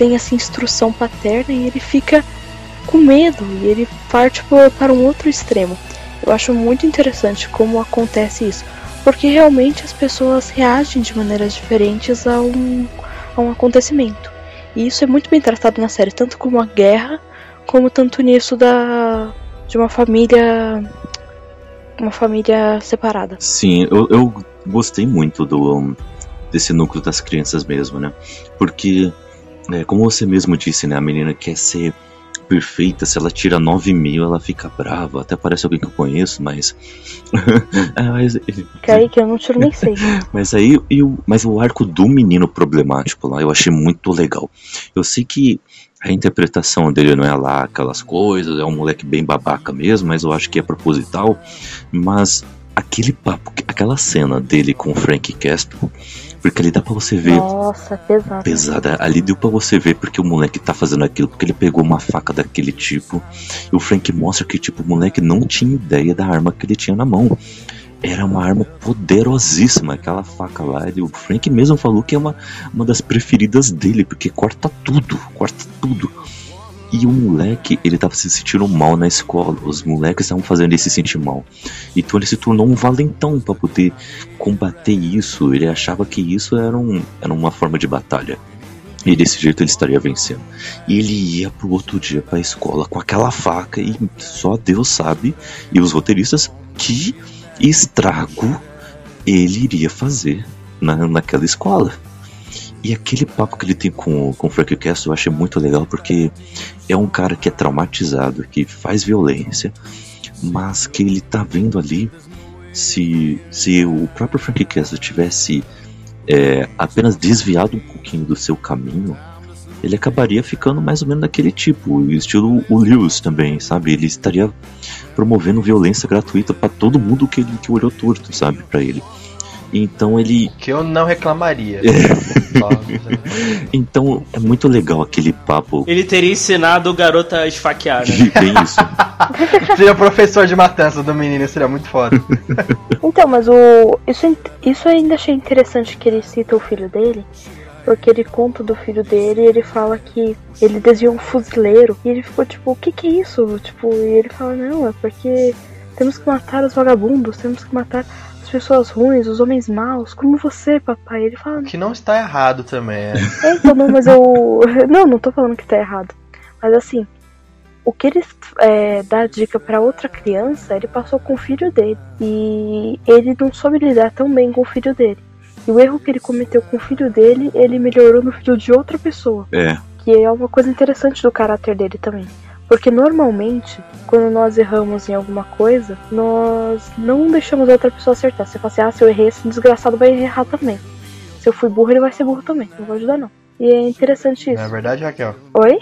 sem essa instrução paterna e ele fica com medo e ele parte para um outro extremo. Eu acho muito interessante como acontece isso, porque realmente as pessoas reagem de maneiras diferentes a um, a um acontecimento. E isso é muito bem tratado na série, tanto como a guerra, como tanto nisso da de uma família uma família separada. Sim, eu, eu gostei muito do desse núcleo das crianças mesmo, né? Porque, é, como você mesmo disse, né? A menina quer ser perfeita, se ela tira 9 mil, ela fica brava. Até parece alguém que eu conheço, mas. É, mas, Que aí que eu não tiro nem sei. mas aí, e o, mas o arco do menino problemático lá, eu achei muito legal. Eu sei que a interpretação dele não é lá aquelas coisas, é um moleque bem babaca mesmo, mas eu acho que é proposital. Mas aquele papo, aquela cena dele com o Frank Castle, porque ali dá pra você ver Nossa, pesado. pesada. Ali deu pra você ver porque o moleque tá fazendo aquilo, porque ele pegou uma faca daquele tipo. E o Frank mostra que tipo o moleque não tinha ideia da arma que ele tinha na mão. Era uma arma poderosíssima, aquela faca lá. Ele, o Frank mesmo falou que é uma, uma das preferidas dele, porque corta tudo, corta tudo. E o moleque, ele tava se sentindo mal na escola. Os moleques estavam fazendo ele se sentir mal. Então ele se tornou um valentão pra poder combater isso. Ele achava que isso era, um, era uma forma de batalha. E desse jeito ele estaria vencendo. E ele ia pro outro dia pra escola com aquela faca e só Deus sabe, e os roteiristas, que estrago ele iria fazer na, naquela escola. E aquele papo que ele tem com, com o Frank Castle eu achei muito legal porque é um cara que é traumatizado, que faz violência, mas que ele tá vendo ali se, se o próprio Frank Castle tivesse é, apenas desviado um pouquinho do seu caminho, ele acabaria ficando mais ou menos daquele tipo, estilo o Lewis também, sabe? Ele estaria promovendo violência gratuita para todo mundo que, que olhou torto, sabe, para ele. Então ele. Que eu não reclamaria. então é muito legal aquele papo. Ele teria ensinado o garoto a esfaquear, né? Bem isso. seria professor de matança do menino, seria muito foda. então, mas o. Isso, isso eu ainda achei interessante que ele cita o filho dele. Porque ele conta do filho dele e ele fala que ele desviou um fuzileiro. E ele ficou tipo, o que que é isso? Tipo, e ele fala, não, é porque temos que matar os vagabundos, temos que matar pessoas ruins, os homens maus, como você, papai. Ele fala. Que não está errado também, é. é então, não, mas eu. Não, não tô falando que tá errado. Mas assim, o que ele é, dá dica para outra criança, ele passou com o filho dele. E ele não soube lidar tão bem com o filho dele. E o erro que ele cometeu com o filho dele, ele melhorou no filho de outra pessoa. É. Que é uma coisa interessante do caráter dele também. Porque normalmente, quando nós erramos em alguma coisa, nós não deixamos a outra pessoa acertar. Você fala assim, ah, se eu errei, esse desgraçado vai errar também. Se eu fui burro, ele vai ser burro também. Não vou ajudar, não. E é interessante isso. Não é verdade, Raquel? Oi?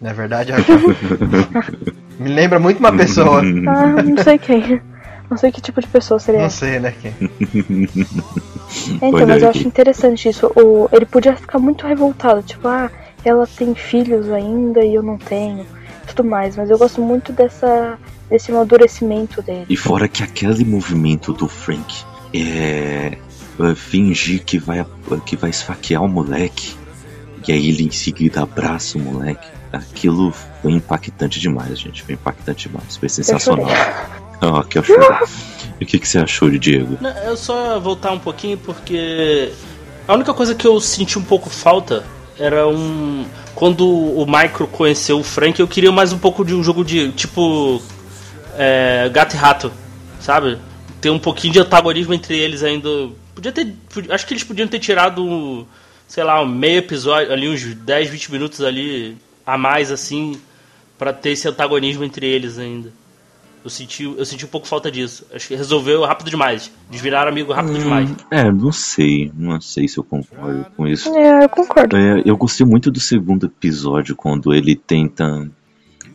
Não é verdade, Raquel? Me lembra muito uma pessoa. ah, não sei quem. Não sei que tipo de pessoa seria. Não sei, né? Quem? É, então, mas eu acho interessante isso. O, ele podia ficar muito revoltado, tipo, ah, ela tem filhos ainda e eu não tenho tudo mais, mas eu gosto muito dessa desse amadurecimento dele. E fora que aquele movimento do Frank é, é fingir que vai que vai esfaquear o moleque e aí ele em seguida abraça o moleque. Aquilo foi impactante demais, gente. Foi impactante demais. Foi sensacional. Ah, que eu chorei. E o que, que você achou de Diego? Eu só voltar um pouquinho porque a única coisa que eu senti um pouco falta era um. Quando o Micro conheceu o Frank, eu queria mais um pouco de um jogo de tipo. É, gato e rato, sabe? Ter um pouquinho de antagonismo entre eles ainda. Podia ter. Acho que eles podiam ter tirado, sei lá, um meio episódio, ali uns 10, 20 minutos ali a mais, assim, para ter esse antagonismo entre eles ainda. Eu senti, eu senti um pouco falta disso. Acho que resolveu rápido demais. Eles viraram amigo rápido hum, demais. É, não sei. Não sei se eu concordo com isso. É, eu concordo. É, eu gostei muito do segundo episódio, quando ele tenta.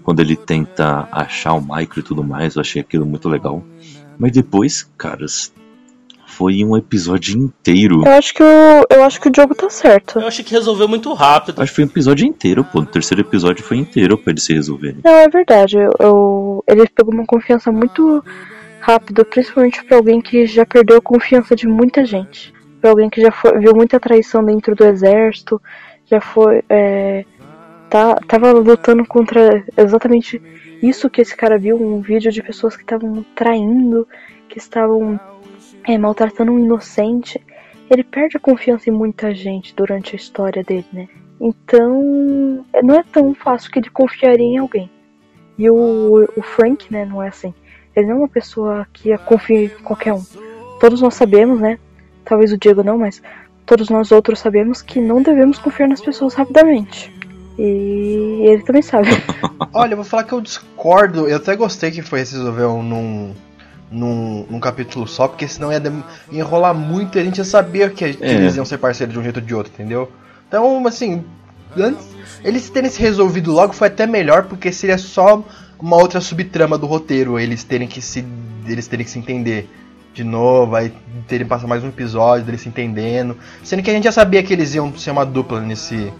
Quando ele tenta achar o Micro e tudo mais. Eu achei aquilo muito legal. Mas depois, caras, foi um episódio inteiro. Eu acho que o, eu acho que o jogo tá certo. Eu achei que resolveu muito rápido. Acho que foi um episódio inteiro, pô. O terceiro episódio foi inteiro pra ele se resolver. Não, é verdade. Eu, eu, ele pegou uma confiança muito rápido, principalmente para alguém que já perdeu a confiança de muita gente. Pra alguém que já foi, viu muita traição dentro do exército, já foi. É, tá, tava lutando contra exatamente isso que esse cara viu, um vídeo de pessoas que estavam traindo, que estavam é, maltratando um inocente, ele perde a confiança em muita gente durante a história dele, né? Então, é, não é tão fácil que ele confiaria em alguém. E o, o Frank, né, não é assim. Ele não é uma pessoa que confia em qualquer um. Todos nós sabemos, né? Talvez o Diego não, mas todos nós outros sabemos que não devemos confiar nas pessoas rapidamente. E ele também sabe. Olha, eu vou falar que eu discordo. Eu até gostei que foi resolveu num, num, num capítulo só, porque senão ia enrolar muito e a gente ia saber que, que é. eles iam ser parceiros de um jeito ou de outro, entendeu? Então, assim, antes, eles terem se resolvido logo foi até melhor, porque seria só uma outra subtrama do roteiro, eles terem que se, eles terem que se entender de novo, aí terem passar mais um episódio deles se entendendo, sendo que a gente já sabia que eles iam ser uma dupla nesse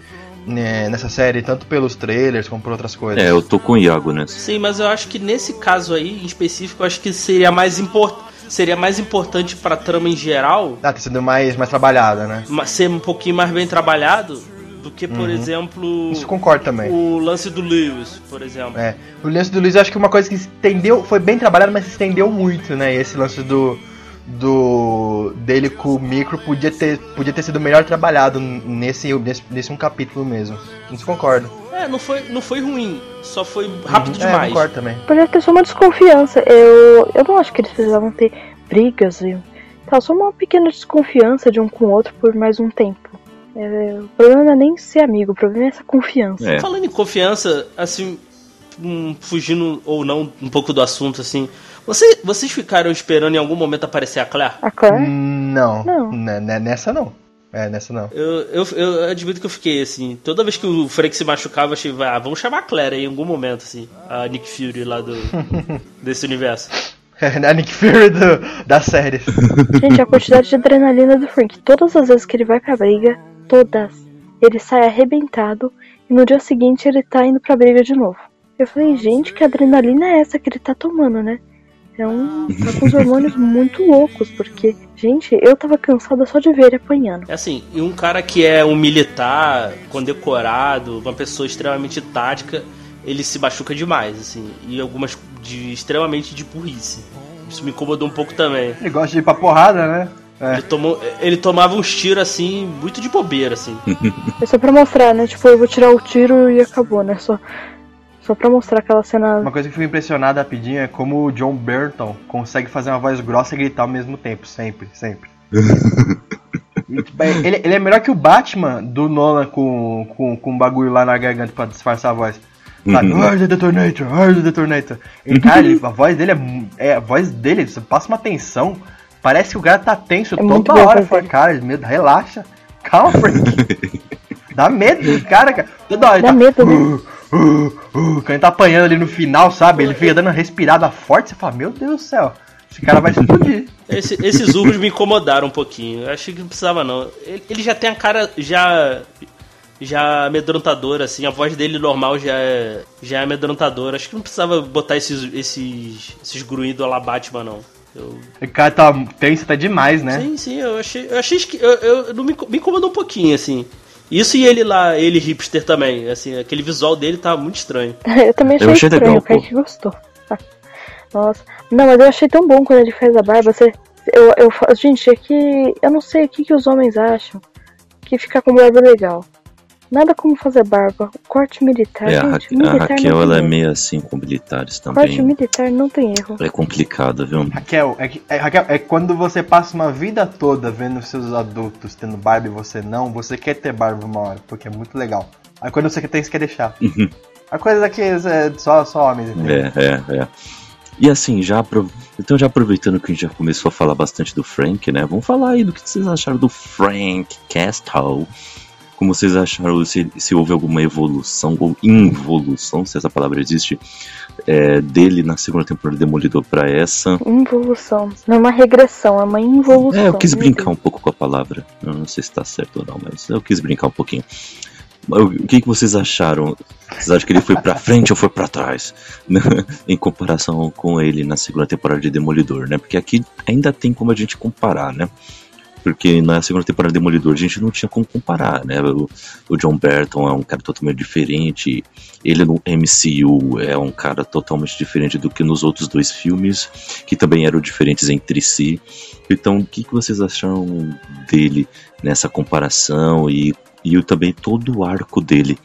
né, nessa série, tanto pelos trailers como por outras coisas. É, eu tô com o Iago nessa. Sim, mas eu acho que nesse caso aí, em específico, eu acho que seria mais importante seria mais importante pra trama em geral. Ah, ter sido mais, mais trabalhada, né? Ser um pouquinho mais bem trabalhado do que, por uhum. exemplo. Isso concordo também. O lance do Lewis, por exemplo. É. O lance do Lewis eu acho que é uma coisa que estendeu, foi bem trabalhado, mas se estendeu muito, né? Esse lance do do dele com o micro podia ter, podia ter sido melhor trabalhado nesse, nesse, nesse um capítulo mesmo. Não se concorda. É, não foi, não foi ruim, só foi rápido uhum. demais. É, concordo também. Podia ter só uma desconfiança. Eu, eu não acho que eles precisavam ter brigas e tal, só uma pequena desconfiança de um com o outro por mais um tempo. É, o problema não é nem ser amigo, o problema é essa confiança. É. Falando em confiança, assim, um, fugindo ou não um pouco do assunto, assim, você, vocês ficaram esperando em algum momento aparecer a Claire? A Claire? Não. Não. nessa não. É, nessa não. Eu, eu, eu admito que eu fiquei assim. Toda vez que o Frank se machucava, eu achei, ah, vamos chamar a Claire aí em algum momento, assim. A Nick Fury lá do, desse universo. É, a Nick Fury do, da série. Gente, a quantidade de adrenalina do Frank, todas as vezes que ele vai pra briga, todas, ele sai arrebentado e no dia seguinte ele tá indo pra briga de novo. Eu falei, gente, que adrenalina é essa que ele tá tomando, né? É um. tá com os hormônios muito loucos, porque, gente, eu tava cansada só de ver ele apanhando. É assim, e um cara que é um militar condecorado, uma pessoa extremamente tática, ele se machuca demais, assim, e algumas de extremamente de burrice. Isso me incomodou um pouco também. Ele gosta de ir pra porrada, né? É. Ele, tomou, ele tomava uns tiros assim, muito de bobeira, assim. É só pra mostrar, né? Tipo, eu vou tirar o tiro e acabou, né? Só, só pra mostrar aquela cena. Uma coisa que eu fui impressionado rapidinho é como o John Burton consegue fazer uma voz grossa e gritar ao mesmo tempo, sempre, sempre. E, tipo, ele, ele é melhor que o Batman do Nolan com, com, com um bagulho lá na garganta pra disfarçar a voz. Sabe? Uhum. Where's the detonator? Where's the detonator? Ele, cara, ele- a voz dele é, é. A voz dele, você passa uma tensão. Parece que o cara tá tenso muito toda hora. Fala, cara, medo, relaxa. Calma, Frank. Dá medo do cara, cara. Toda hora Dá tá. medo, né? Uh, uh, uh, quando ele tá apanhando ali no final, sabe? Ele fica dando uma respirada forte. Você fala, meu Deus do céu. Esse cara vai explodir. Esse- esses urros me incomodaram um pouquinho. Eu achei que não precisava, não. Ele, ele já tem a cara já. Já amedrontadora, assim, a voz dele normal já é, já é amedrontadora. Acho que não precisava botar esses, esses, esses gruídos lá Batman, não. Eu, O cara tá tenso, tá demais, né? Sim, sim, eu achei. Eu achei que. Eu, eu, inco- me incomodou um pouquinho, assim. Isso e ele lá, ele hipster também. Assim, aquele visual dele tá muito estranho. Eu também achei, Eu achei estranho, legal, o cara pô. que gostou. Ah, Nossa. Não, mas eu achei tão bom quando ele fez a barba. Você, eu, eu, gente, é que eu não sei o que, que os homens acham que ficar com barba é legal. Nada como fazer barba. O corte militar, É, a, Ra- gente, a militar Raquel não ela é meio assim com militares Corte também. militar não tem erro. É complicado, viu? Raquel, é, que- é, Raquel, é quando você passa uma vida toda vendo seus adultos tendo barba e você não, você quer ter barba uma hora, porque é muito legal. Aí quando você tem, você quer deixar. Uhum. A coisa que é só, só homens, entendeu? É, é, é. E assim, já apro- então já aproveitando que a gente já começou a falar bastante do Frank, né? Vamos falar aí do que vocês acharam do Frank Castle. Como vocês acharam, se, se houve alguma evolução ou involução, se essa palavra existe, é, dele na segunda temporada do Demolidor pra essa. Involução. Não é uma regressão, é uma involução. É, eu quis meu brincar um pouco com a palavra. Eu não sei se tá certo ou não, mas eu quis brincar um pouquinho. O que, que vocês acharam? Vocês acham que ele foi pra frente ou foi pra trás? em comparação com ele na segunda temporada de Demolidor, né? Porque aqui ainda tem como a gente comparar, né? Porque na segunda temporada de Demolidor a gente não tinha como comparar, né? O, o John Burton é um cara totalmente diferente. Ele no MCU é um cara totalmente diferente do que nos outros dois filmes, que também eram diferentes entre si. Então, o que, que vocês acharam dele nessa comparação e, e também todo o arco dele,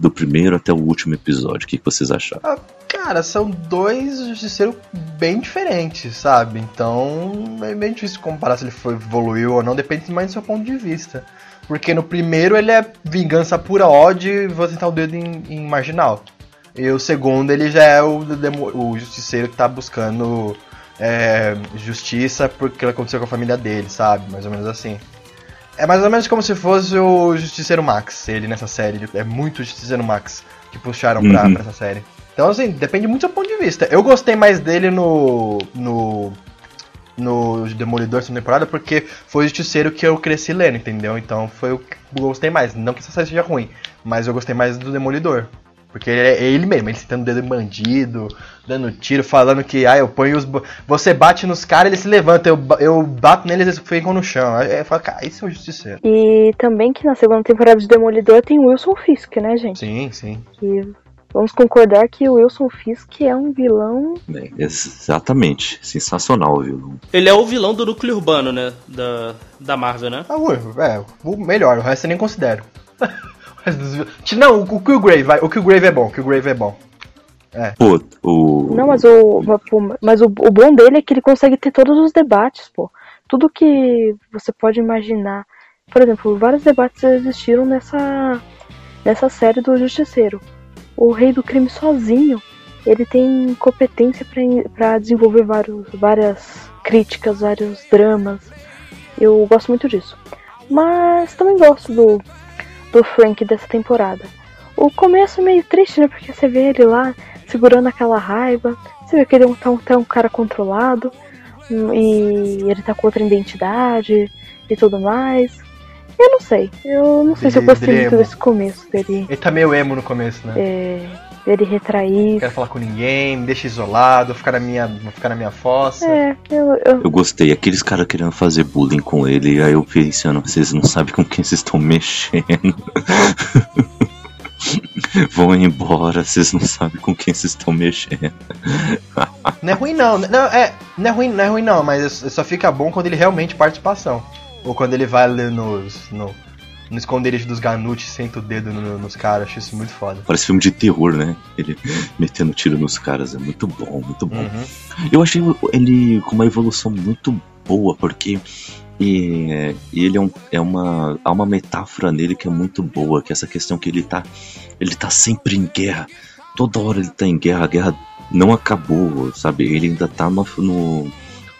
do primeiro até o último episódio? O que, que vocês acharam? Cara, são dois justiceiros bem diferentes, sabe? Então é bem difícil comparar se ele foi evoluiu ou não, depende mais do seu ponto de vista. Porque no primeiro ele é vingança pura ódio e vou sentar o dedo em, em marginal. E o segundo ele já é o, o justiceiro que tá buscando é, justiça porque aconteceu com a família dele, sabe? Mais ou menos assim. É mais ou menos como se fosse o Justiceiro Max, ele nessa série. É muito Justiceiro Max que puxaram pra, Uhum. pra essa série. Então, assim, depende muito do seu ponto de vista. Eu gostei mais dele no. no. no Demolidor segunda temporada porque foi o Justiceiro que eu cresci lendo, entendeu? Então foi o que eu gostei mais. Não que essa série seja ruim, mas eu gostei mais do Demolidor. Porque ele é ele mesmo, ele sentando o dedo em bandido, dando tiro, falando que, ah, eu ponho os. Você bate nos caras, eles se levantam, eu, eu bato neles, eles ficam no chão. Aí eu falo, cara, isso é o justiceiro. E também que na segunda temporada de Demolidor tem o Wilson Fisk, né, gente? Sim, sim. Que vamos concordar que o Wilson Fisk é um vilão. É, exatamente, sensacional, viu? Ele é o vilão do núcleo urbano, né? Da, da Marvel, né? Ah, é, o melhor, o resto eu nem considero. O Não, o Killgrave, vai. O Killgrave é bom, o Killgrave é bom. Pô, o. Não, mas o. Mas o, o bom dele é que ele consegue ter todos os debates, pô. Tudo que você pode imaginar. Por exemplo, vários debates existiram nessa. nessa série do Justiceiro. O Rei do Crime sozinho, ele tem competência pra desenvolver vários, várias críticas, vários dramas. Eu gosto muito disso. Mas também gosto do, do Frank dessa temporada. O começo é meio triste, né? Porque você vê ele lá segurando aquela raiva. Você vê que ele é um, tá, um, tá cara controlado. hum, E ele tá com outra identidade e tudo mais. Eu não sei. Eu não sei se eu Ele- gostei ele é muito desse começo dele. Ele tá meio emo no começo, né? É, dele Não retrair. quero falar com ninguém, me deixa isolado, vou ficar na minha, ficar na minha fossa. É, eu, eu, Eu gostei, aqueles caras querendo fazer bullying com ele, aí eu pensando, vocês não sabem com quem vocês estão mexendo. Vão embora, vocês não sabem com quem vocês estão mexendo. Não é ruim não, não é, não é ruim, não é ruim não, mas só fica bom quando ele realmente participação. Ou quando ele vai ali nos, no, no esconderijo dos Ganuts, senta o dedo no- nos caras, acho isso muito foda. Parece filme de terror, né? Ele metendo tiro nos caras, é muito bom, muito bom. Uhum. Eu achei ele com uma evolução muito boa, porque e, e ele é, um, é uma. Há uma metáfora nele que é muito boa, que é essa questão que ele tá. Ele tá sempre em guerra. Toda hora ele tá em guerra, a guerra não acabou, sabe? Ele ainda tá no, no,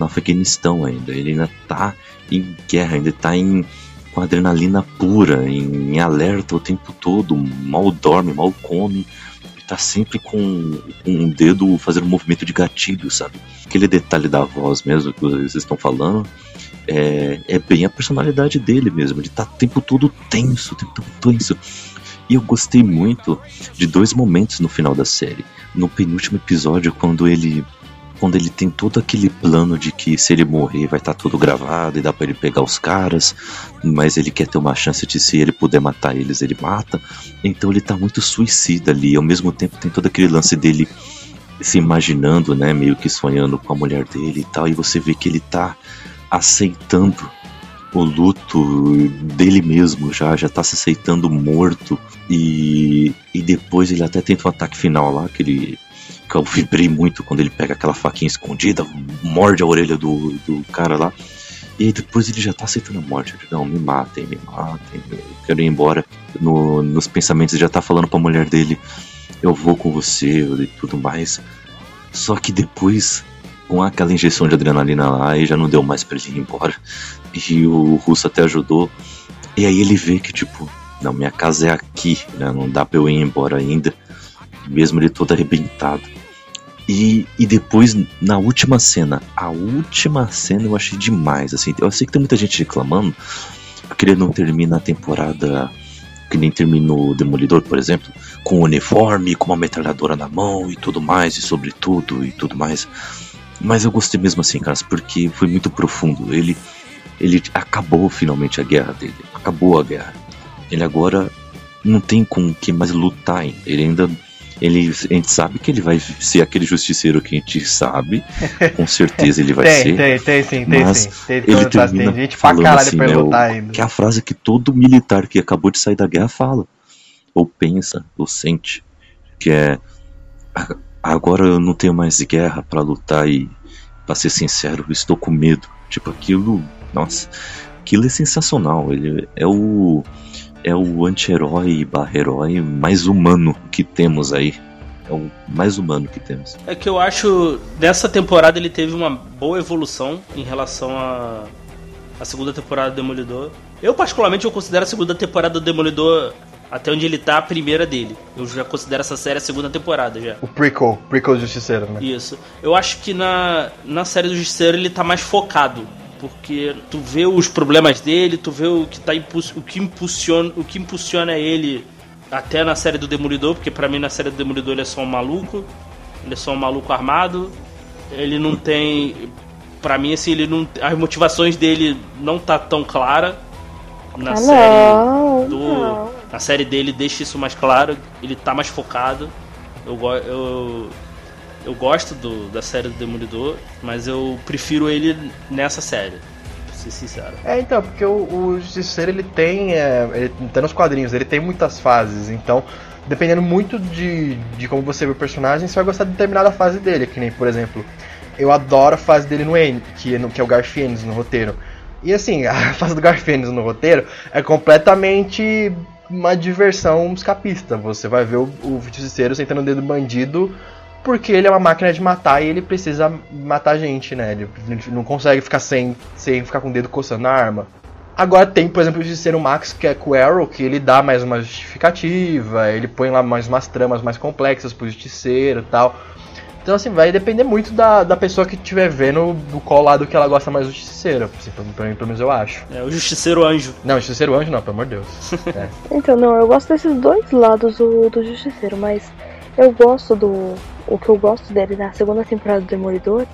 no Afeganistão ainda. Ele ainda tá em guerra, ainda tá em com adrenalina pura, em, em alerta o tempo todo, mal dorme, mal come. Ele tá sempre com, com um dedo fazendo um movimento de gatilho, sabe? Aquele detalhe da voz mesmo que vocês estão falando é, é bem a personalidade dele mesmo. Ele tá o tempo todo tenso, o tempo todo tenso. E eu gostei muito de dois momentos no final da série. No penúltimo episódio, quando ele quando ele tem todo aquele plano de que se ele morrer vai estar tudo gravado e dá pra ele pegar os caras, mas ele quer ter uma chance de se ele puder matar eles, ele mata. Então ele tá muito suicida ali. Ao mesmo tempo tem todo aquele lance dele se imaginando, né, meio que sonhando com a mulher dele e tal, e você vê que ele tá aceitando o luto dele mesmo, já já tá se aceitando morto e, e depois ele até tenta um ataque final lá que ele eu vibrei muito quando ele pega aquela faquinha escondida, morde a orelha do, do cara lá. E depois ele já tá aceitando a morte. Ele, não, me matem, me matem, eu quero ir embora. No, nos pensamentos ele já tá falando pra mulher dele, eu vou com você e tudo mais. Só que depois, com aquela injeção de adrenalina lá, aí já não deu mais pra ele ir embora. E o russo até ajudou. E aí ele vê que, tipo, não, minha casa é aqui, né? Não dá pra eu ir embora ainda. Mesmo ele todo arrebentado. E, e depois, na última cena, a última cena eu achei demais, assim. Eu sei que tem muita gente reclamando, porque ele não termina a temporada que nem terminou o Demolidor, por exemplo, com o uniforme, com uma metralhadora na mão e tudo mais, e sobretudo e tudo mais. Mas eu gostei mesmo assim, caras, porque foi muito profundo. Ele, ele acabou finalmente a guerra dele. Acabou a guerra. Ele agora não tem com que mais lutar ainda. Ele ainda. Ele, a gente sabe que ele vai ser aquele justiceiro que a gente sabe. Com certeza ele vai tem, ser. tem, tem sim, tem mas sim. Tem, ele tem, tem, termina gente pra falando caralho assim, pra né, o- lutar ainda. que é a frase que todo militar que acabou de sair da guerra fala, ou pensa, ou sente, que é "A- agora eu não tenho mais guerra pra lutar e, pra ser sincero, eu estou com medo. Tipo aquilo, nossa, aquilo é sensacional. Ele é o é o anti-herói barra herói mais humano que temos aí. É o mais humano que temos. É que eu acho nessa temporada ele teve uma boa evolução em relação a a segunda temporada do Demolidor. Eu particularmente eu considero a segunda temporada do Demolidor até onde ele tá a primeira dele. Eu já considero essa série a segunda temporada já. O prequel, prequel do Justiceiro, né? Isso. Eu acho que na, na série do Justiceiro ele tá mais focado. Porque tu vê os problemas dele, tu vê o que tá impuls- o que impulsiona, o que impulsiona ele até na série do Demolidor, porque pra mim na série do Demolidor ele é só um maluco, ele é só um maluco armado. Ele não tem Pra mim assim, ele não as motivações dele não tá tão clara na Ah, série não, do não. na série dele deixa isso mais claro, ele tá mais focado. Eu, eu, eu gosto do, da série do Demolidor, mas eu prefiro ele nessa série, pra ser sincero. É, então, porque o, o Justiceiro ele tem. É, ele tá nos quadrinhos, ele tem muitas fases, então. Dependendo muito de, de como você vê o personagem, você vai gostar de determinada fase dele. Que nem, por exemplo, eu adoro a fase dele no N, que, no, que é o Garfienes no roteiro. E assim, a fase do Garfienes no roteiro é completamente uma diversão escapista. Você vai ver o, o Justiceiro sentando o dedo do bandido porque ele é uma máquina de matar e ele precisa matar gente, né? Ele, não consegue ficar sem, sem ficar com o dedo coçando a arma. Agora tem, por exemplo, o Justiceiro Max, que é com o Arrow, que ele dá mais uma justificativa, ele põe lá mais umas tramas mais complexas pro Justiceiro e tal. Então, assim, vai depender muito da, da pessoa que estiver vendo do qual lado que ela gosta mais do Justiceiro. Assim, pra, pra mim, pelo menos eu acho. É, o Justiceiro Anjo. Não, o Justiceiro Anjo não, pelo amor de Deus. É. Então, não, eu gosto desses dois lados do, do Justiceiro, mas eu gosto do. O que eu gosto dele na segunda temporada do Demolidor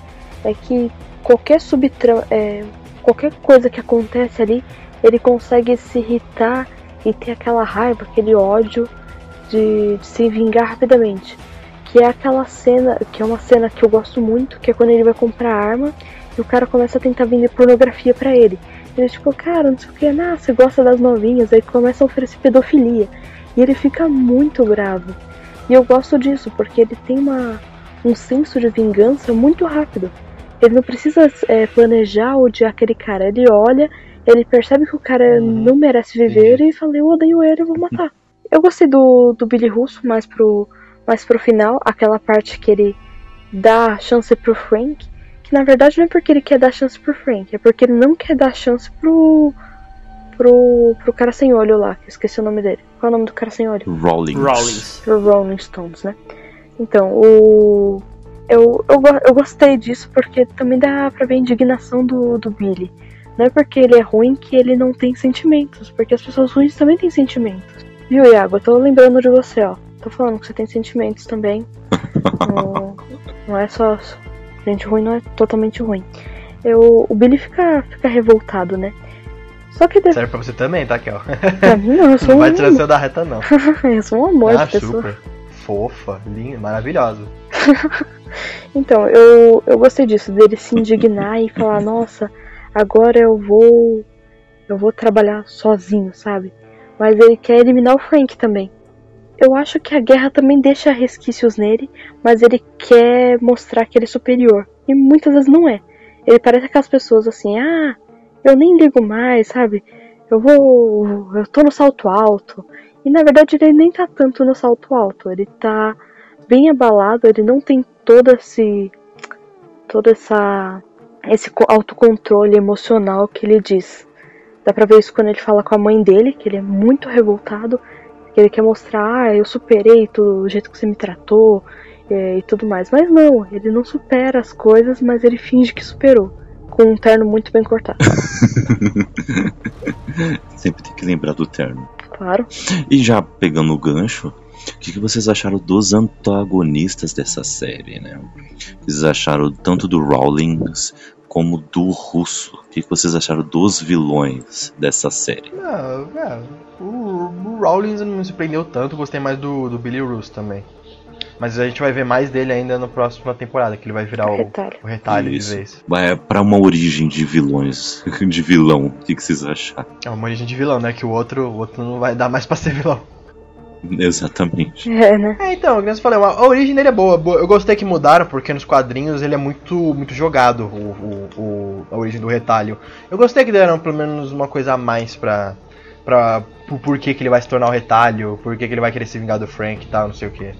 é que qualquer subtrama. É, qualquer coisa que acontece ali, ele consegue se irritar e ter aquela raiva, aquele ódio de, de se vingar rapidamente. Que é aquela cena, que é uma cena que eu gosto muito, que é quando ele vai comprar arma e o cara começa a tentar vender pornografia para ele. Ele tipo, cara, não sei o que, ah, você gosta das novinhas, aí começa a oferecer pedofilia. E ele fica muito bravo. E eu gosto disso, porque ele tem uma, um senso de vingança muito rápido. Ele não precisa é, planejar odiar aquele cara. Ele olha, ele percebe que o cara Uhum. não merece viver e fala, eu odeio ele, eu vou matar. Eu gostei do, do Billy Russo mais pro, mais pro final, aquela parte que ele dá a chance pro Frank, que na verdade não é porque ele quer dar chance pro Frank, é porque ele não quer dar chance pro. Pro. pro cara sem olho lá, que eu esqueci o nome dele. Qual é o nome do cara sem olho? Rawlings. Rawlings. pro Rolling Stones, né? Então, o. Eu, eu, eu gostei disso porque também dá pra ver a indignação do, do Billy. Não é porque ele é ruim que ele não tem sentimentos, porque as pessoas ruins também têm sentimentos. Viu, Iago? Eu tô lembrando de você, ó. Tô falando que você tem sentimentos também. não, não é só. Gente ruim não é totalmente ruim. Eu, o Billy fica, fica revoltado, né? Só que de- Serve pra você também, tá, Kel? pra mim não, eu sou Não um, vai tirar seu da reta, não. eu sou um amor Ah, de pessoa. super. Fofa, linda, maravilhosa. Então, eu, eu gostei disso, dele se indignar e falar, nossa, agora eu vou. Eu vou trabalhar sozinho, sabe? Mas ele quer eliminar o Frank também. Eu acho que a guerra também deixa resquícios nele, mas ele quer mostrar que ele é superior. E muitas vezes não é. Ele parece aquelas pessoas assim, ah, eu nem ligo mais, sabe? Eu vou. Eu tô no salto alto. E na verdade ele nem tá tanto no salto alto. Ele tá bem abalado, ele não tem todo esse. toda essa. esse co- autocontrole emocional que ele diz. Dá pra ver isso quando ele fala com a mãe dele, que ele é muito revoltado, que ele quer mostrar, ah, eu superei tudo, o jeito que você me tratou é, e tudo mais. Mas não, ele não supera as coisas, mas ele finge que superou. Com um terno muito bem cortado, Sempre tem que lembrar do termo. claro. E já pegando o gancho, o que, que vocês acharam dos antagonistas dessa série, né? O que vocês acharam tanto do Rawlings como do Russo? O que, que vocês acharam dos vilões dessa série? Não, é, o, o Rawlins não me surpreendeu tanto, gostei mais do, do Billy Russo também. Mas a gente vai ver mais dele ainda na próxima temporada, que ele vai virar o, Retalho. o retalho Isso. de vez. É, pra uma origem de vilões, de vilão, o que, que vocês acharam? É uma origem de vilão, né? Que o outro, o outro não vai dar mais pra ser vilão. Exatamente. É, né? É, então, como eu falei, a a origem dele é boa. boa. Eu gostei que mudaram, porque nos quadrinhos ele é muito, muito jogado, o, o, o- a origem do retalho. Eu gostei que deram pelo menos uma coisa a mais pra. pra por, por que, que ele vai se tornar o retalho, por que, que ele vai querer se vingar do Frank e tal, não sei o que.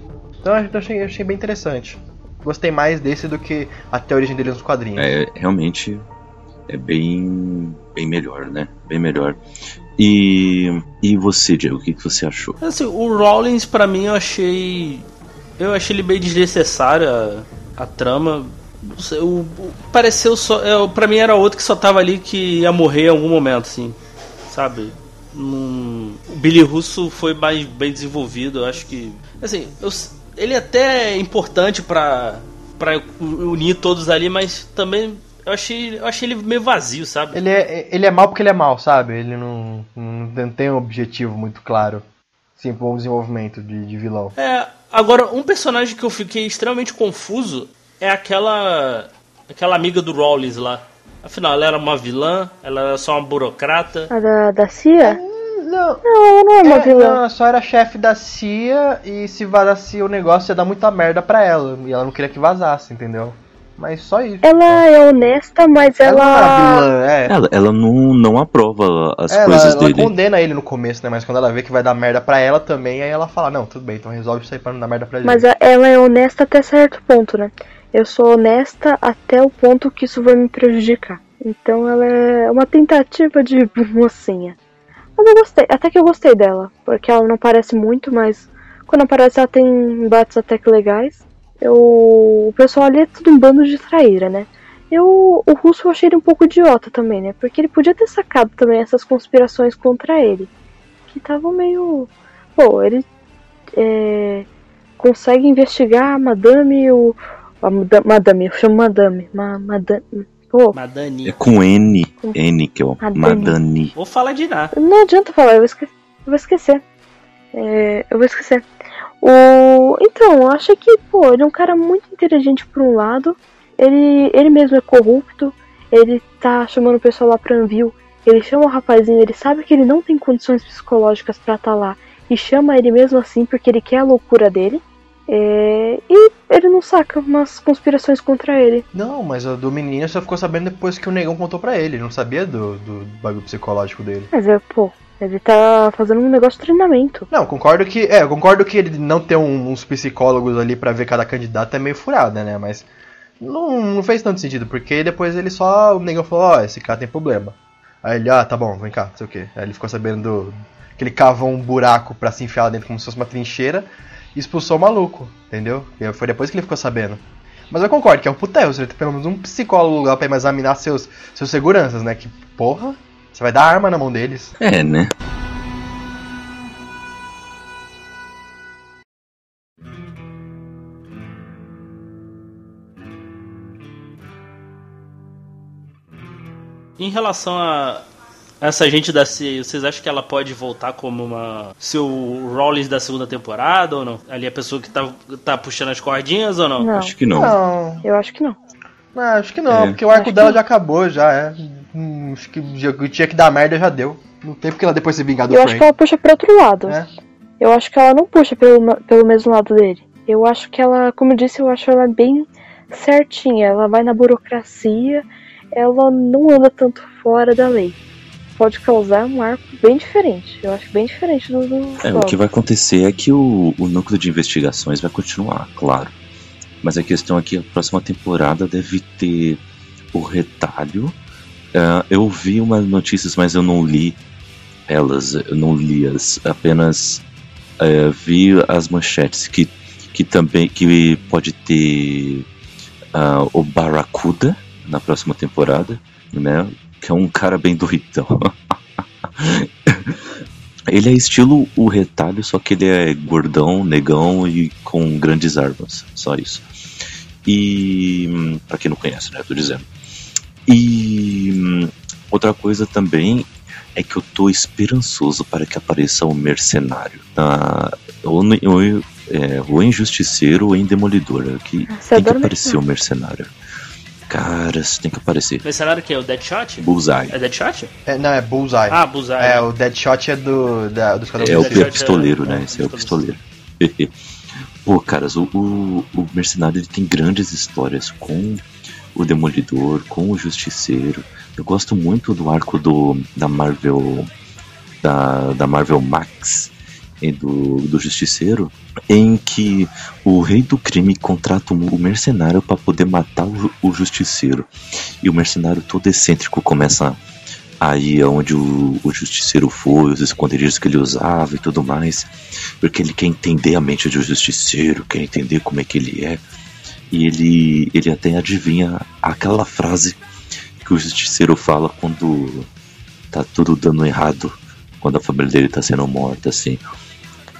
Então eu achei, eu achei bem interessante. Gostei mais desse do que até a origem dele nos quadrinhos. É, realmente é bem, bem melhor, né? Bem melhor. E, e você, Diego, o que, que você achou? Assim, o Rawlins, pra mim, eu achei. Eu achei ele meio desnecessário a, a trama. Não sei, o, o- pareceu só. É, pra mim era outro que só tava ali que ia morrer em algum momento, assim. Sabe? Num- o Billy Russo foi mais bem desenvolvido, eu acho que. Assim, eu ele até é importante pra, pra unir todos ali, mas também eu achei, eu achei ele meio vazio, sabe? Ele é, ele é mal porque ele é mal, sabe? Ele não, não tem um objetivo muito claro. Sim, para um desenvolvimento de, de vilão. É, agora, um personagem que eu fiquei extremamente confuso é aquela. aquela amiga do Rawlins lá. Afinal, ela era uma vilã, ela era só uma burocrata. A da, da Cia? Não, Não, ela não é uma é, vilã. não, ela só era chefe da CIA e se vazasse o negócio ia dar muita merda pra ela. E ela não queria que vazasse, entendeu? Mas só isso. Ela é honesta, mas Ela não ela. era vilã, é. Ela, ela não, não aprova as Ela, coisas ela dele. condena ele no começo, né? Mas quando ela vê que vai dar merda pra ela também, aí ela fala, não, tudo bem, então resolve isso aí pra não dar merda pra gente. Mas a- ela é honesta até certo ponto, né? Eu sou honesta até o ponto que isso vai me prejudicar. Então ela é uma tentativa de mocinha. Mas eu gostei, até que eu gostei dela, porque ela não parece muito, mas quando aparece ela tem embates até que legais. Eu, o pessoal ali é tudo um bando de traíra, né? Eu, o russo eu achei ele um pouco idiota também, né? Porque ele podia ter sacado também essas conspirações contra ele. Que estavam meio. Pô, ele é, consegue investigar a madame, o. A madame, eu chamo madame. Ma, madame pô. Madani. É com N. N, que é o Madani. Madani. Vou falar de nada. Não adianta falar, eu vou, esque- eu vou esquecer. É, eu vou esquecer. O... Então, eu acho que, pô, ele é um cara muito inteligente por um lado. Ele, ele mesmo é corrupto. Ele tá chamando o pessoal lá pra Anvil. Ele chama o rapazinho, ele sabe que ele não tem condições psicológicas pra estar lá. E chama ele mesmo assim porque ele quer a loucura dele. É, e ele não saca umas conspirações contra ele. Não, mas o do menino só ficou sabendo depois que o negão contou pra ele. Ele não sabia do, do bagulho psicológico dele. Mas é, pô, ele tá fazendo um negócio de treinamento. Não, concordo que. É, concordo que ele não ter um- uns psicólogos ali pra ver cada candidato é meio furada, né? Mas não, não fez tanto sentido, porque depois ele só. O negão falou, ó, esse cara tem problema. Aí ele, ah, tá bom, vem cá, não sei o quê. Aí ele ficou sabendo do, que ele cavou um buraco pra se enfiar dentro como se fosse uma trincheira expulsou o maluco, entendeu? E foi depois que ele ficou sabendo. Mas eu concordo que é um putel, você ter pelo menos um psicólogo lá pra examinar seus, seus seguranças, né? Que porra, você vai dar arma na mão deles. É, né? Em relação a essa gente da CIA, vocês acham que ela pode voltar como uma. seu Rollins da segunda temporada ou não? Ali a pessoa que tá, tá puxando as cordinhas ou não? Não, Acho que não. Não, eu acho que não. não acho que não, É. porque o arco Acho dela que- já acabou, já é. Hum, acho que já- tinha que dar merda, já deu. Não tem porque ela depois se vingar do Eu acho que ela puxa pro outro lado. É. Eu acho que ela não puxa pelo, pelo mesmo lado dele. Eu acho que ela, como eu disse, eu acho ela bem certinha. Ela vai na burocracia, ela não anda tanto fora da lei. Pode causar um arco bem diferente. Eu acho bem diferente do. do É, o que vai acontecer é que o, o núcleo de investigações vai continuar, claro. Mas a questão aqui, a próxima temporada deve ter o retalho. É, eu vi umas notícias, mas eu não li elas, eu não li as, apenas é, vi as manchetes que, que também que pode ter ah, o Barracuda na próxima temporada, né? Que é um cara bem doidão. Ele é estilo o retalho, só que ele é gordão, negão e com grandes armas. Só isso. E. hum, Pra quem não conhece, né? Tô dizendo. E. hum, Outra coisa também é que eu tô esperançoso para que apareça o mercenário. Na, ou, ou, é, ou em Justiceiro ou em Demolidor. é Que tem que aparecer o mercenário. Cara, isso tem que aparecer. Mercenário que é o Deadshot? Bullseye. É Deadshot? É, não, é Bullseye. Ah, Bullseye. é, o Deadshot é do, da, do Esquadrão É o Deadshot pior pistoleiro, é- né? é, Esse é o pistoleiro. pistoleiro. Pô, caras, o, o, o Mercenário ele tem grandes histórias com o Demolidor, com o Justiceiro. Eu gosto muito do arco do, da Marvel. Da, da Marvel Max e do, do Justiceiro, em que o rei do crime contrata o mercenário para poder matar o, o Justiceiro. E o mercenário todo excêntrico começa aí aonde o, o justiceiro foi, os esconderijos que ele usava e tudo mais, porque ele quer entender a mente do justiceiro, quer entender como é que ele é, e ele, ele até adivinha aquela frase que o justiceiro fala quando tá tudo dando errado, quando a família dele tá sendo morta, assim.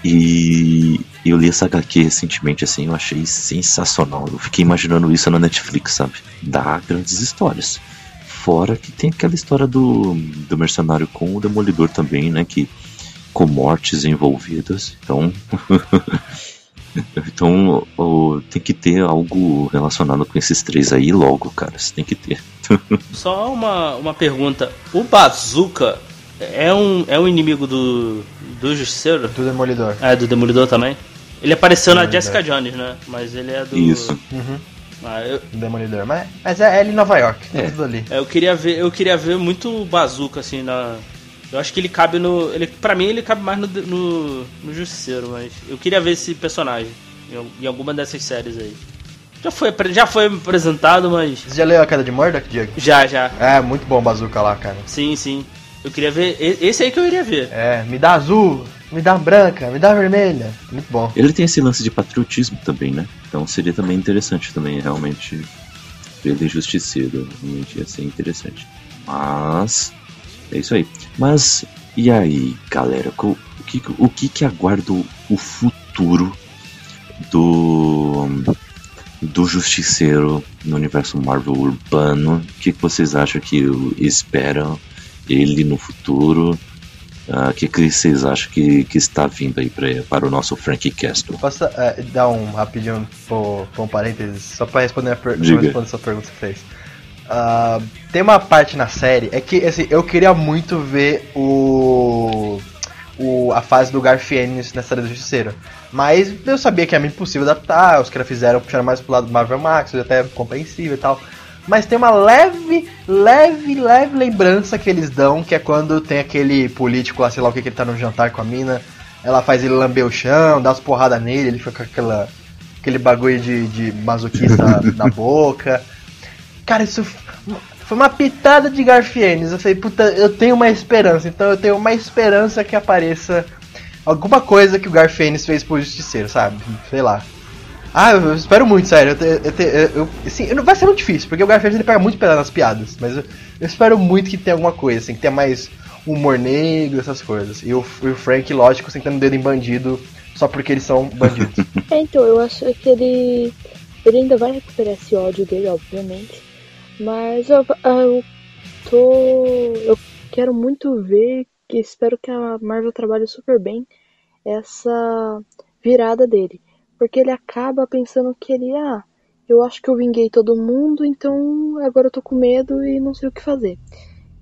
E eu li essa HQ recentemente, assim, eu achei sensacional. Eu fiquei imaginando isso na Netflix, sabe? Dá grandes histórias. Fora que tem aquela história do, do mercenário com o demolidor também, né? Que com mortes envolvidas. Então. então tem que ter algo relacionado com esses três aí logo, cara. Você tem que ter. Só uma, uma pergunta. O Bazooka é um, é um inimigo do, do Justiceiro? Do Demolidor. É, do Demolidor também? Ele apareceu na Demolidor. Jessica Jones, né? Mas ele é do. Isso. Uhum. Ah, eu, Do Demolidor. Mas, mas é, é ali em Nova York, tá É. tudo ali. eu queria ver, eu queria ver muito o Bazooka assim na. Eu acho que ele cabe no. Ele, pra mim ele cabe mais no, no, no Justiceiro, mas eu queria ver esse personagem em, em alguma dessas séries aí. Já foi, já foi apresentado, mas. Você já leu a queda de Murdoch, Diego? Já, já. É, muito bom o Bazooka lá, cara. Sim, sim. Eu queria ver. Esse aí que eu iria ver. É, me dá azul, me dá branca, me dá vermelha. Muito bom. Ele tem esse lance de patriotismo também, né? Então seria também interessante também, realmente, ele justiceiro. Realmente ia ser interessante. Mas. É isso aí. Mas. E aí, galera? O que, o que, que aguarda o futuro do do Justiceiro no universo Marvel urbano. O que, que vocês acham que esperam ele no futuro? Ah, o uh, que, que vocês acham que, que está vindo aí pra, para o nosso Frank Castle? Posso uh, dar um rapidinho por, por um parênteses, só para responder a per responder essa pergunta que você fez. Uh, tem uma parte na série, é que assim, eu queria muito ver o o, a fase do Garfienes nessa série do Justiceiro. Mas eu sabia que era impossível adaptar, os caras fizeram, puxaram mais pro lado do Marvel Max, até compreensível e tal. Mas tem uma leve, leve, leve lembrança que eles dão, que é quando tem aquele político lá, sei lá o que, que ele tá no jantar com a mina, ela faz ele lamber o chão, dá umas porradas nele, ele fica com aquela, aquele bagulho de, de masoquista na boca. Cara, isso foi uma pitada de Garfienes. Eu falei, puta, eu tenho uma esperança. Então eu tenho uma esperança que apareça alguma coisa que o Garfienes fez pro Justiceiro, sabe? Sei lá. Ah, eu espero muito, sério. Eu, eu, eu, eu assim, vai ser muito difícil, porque o Garfienes ele pega muito pedra nas piadas. Mas eu, espero muito que tenha alguma coisa, assim, que tenha mais humor negro, essas coisas. E o, o Frank, lógico, sentando o dedo em bandido só porque eles são bandidos. é, então, eu acho que ele. Ele ainda vai recuperar esse ódio dele, obviamente. Mas eu, eu tô. Eu quero muito ver que espero que a Marvel trabalhe super bem essa virada dele. Porque ele acaba pensando que ele, ah, eu acho que eu vinguei todo mundo, então agora eu tô com medo e não sei o que fazer.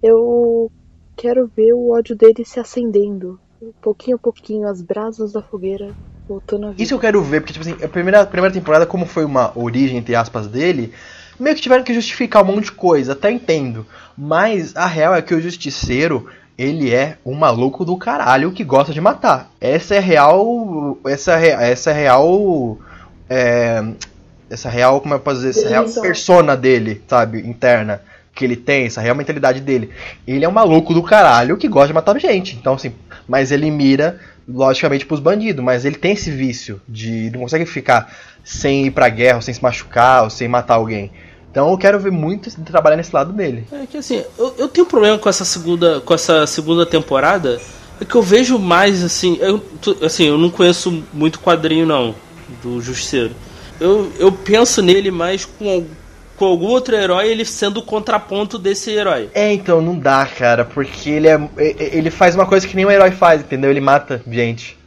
Eu quero ver o ódio dele se acendendo, pouquinho a pouquinho, as brasas da fogueira voltando a vida. Isso eu quero ver, porque, tipo assim, a primeira, a primeira temporada, como foi uma origem, entre aspas, dele, meio que tiveram que justificar um monte de coisa, até entendo. Mas a real é que o Justiceiro, ele é um maluco do caralho que gosta de matar. Essa é real. Essa é, essa é real. É, essa real, como eu posso dizer, essa real persona dele, sabe, interna, que ele tem, essa real mentalidade dele. Ele é um maluco do caralho que gosta de matar gente. Então, assim, mas ele mira, logicamente, pros bandidos, mas ele tem esse vício de não consegue ficar sem ir pra guerra, sem se machucar, ou sem matar alguém. Então eu quero ver muito trabalhar nesse lado dele. É que assim, eu, eu tenho um problema com essa segunda, com essa segunda temporada, é que eu vejo mais assim, eu, assim, eu não conheço muito quadrinho não do Justiceiro. Eu, eu penso nele mais com com algum outro herói ele sendo o contraponto desse herói. É, então não dá, cara, porque ele é ele faz uma coisa que nenhum herói faz, entendeu? Ele mata gente.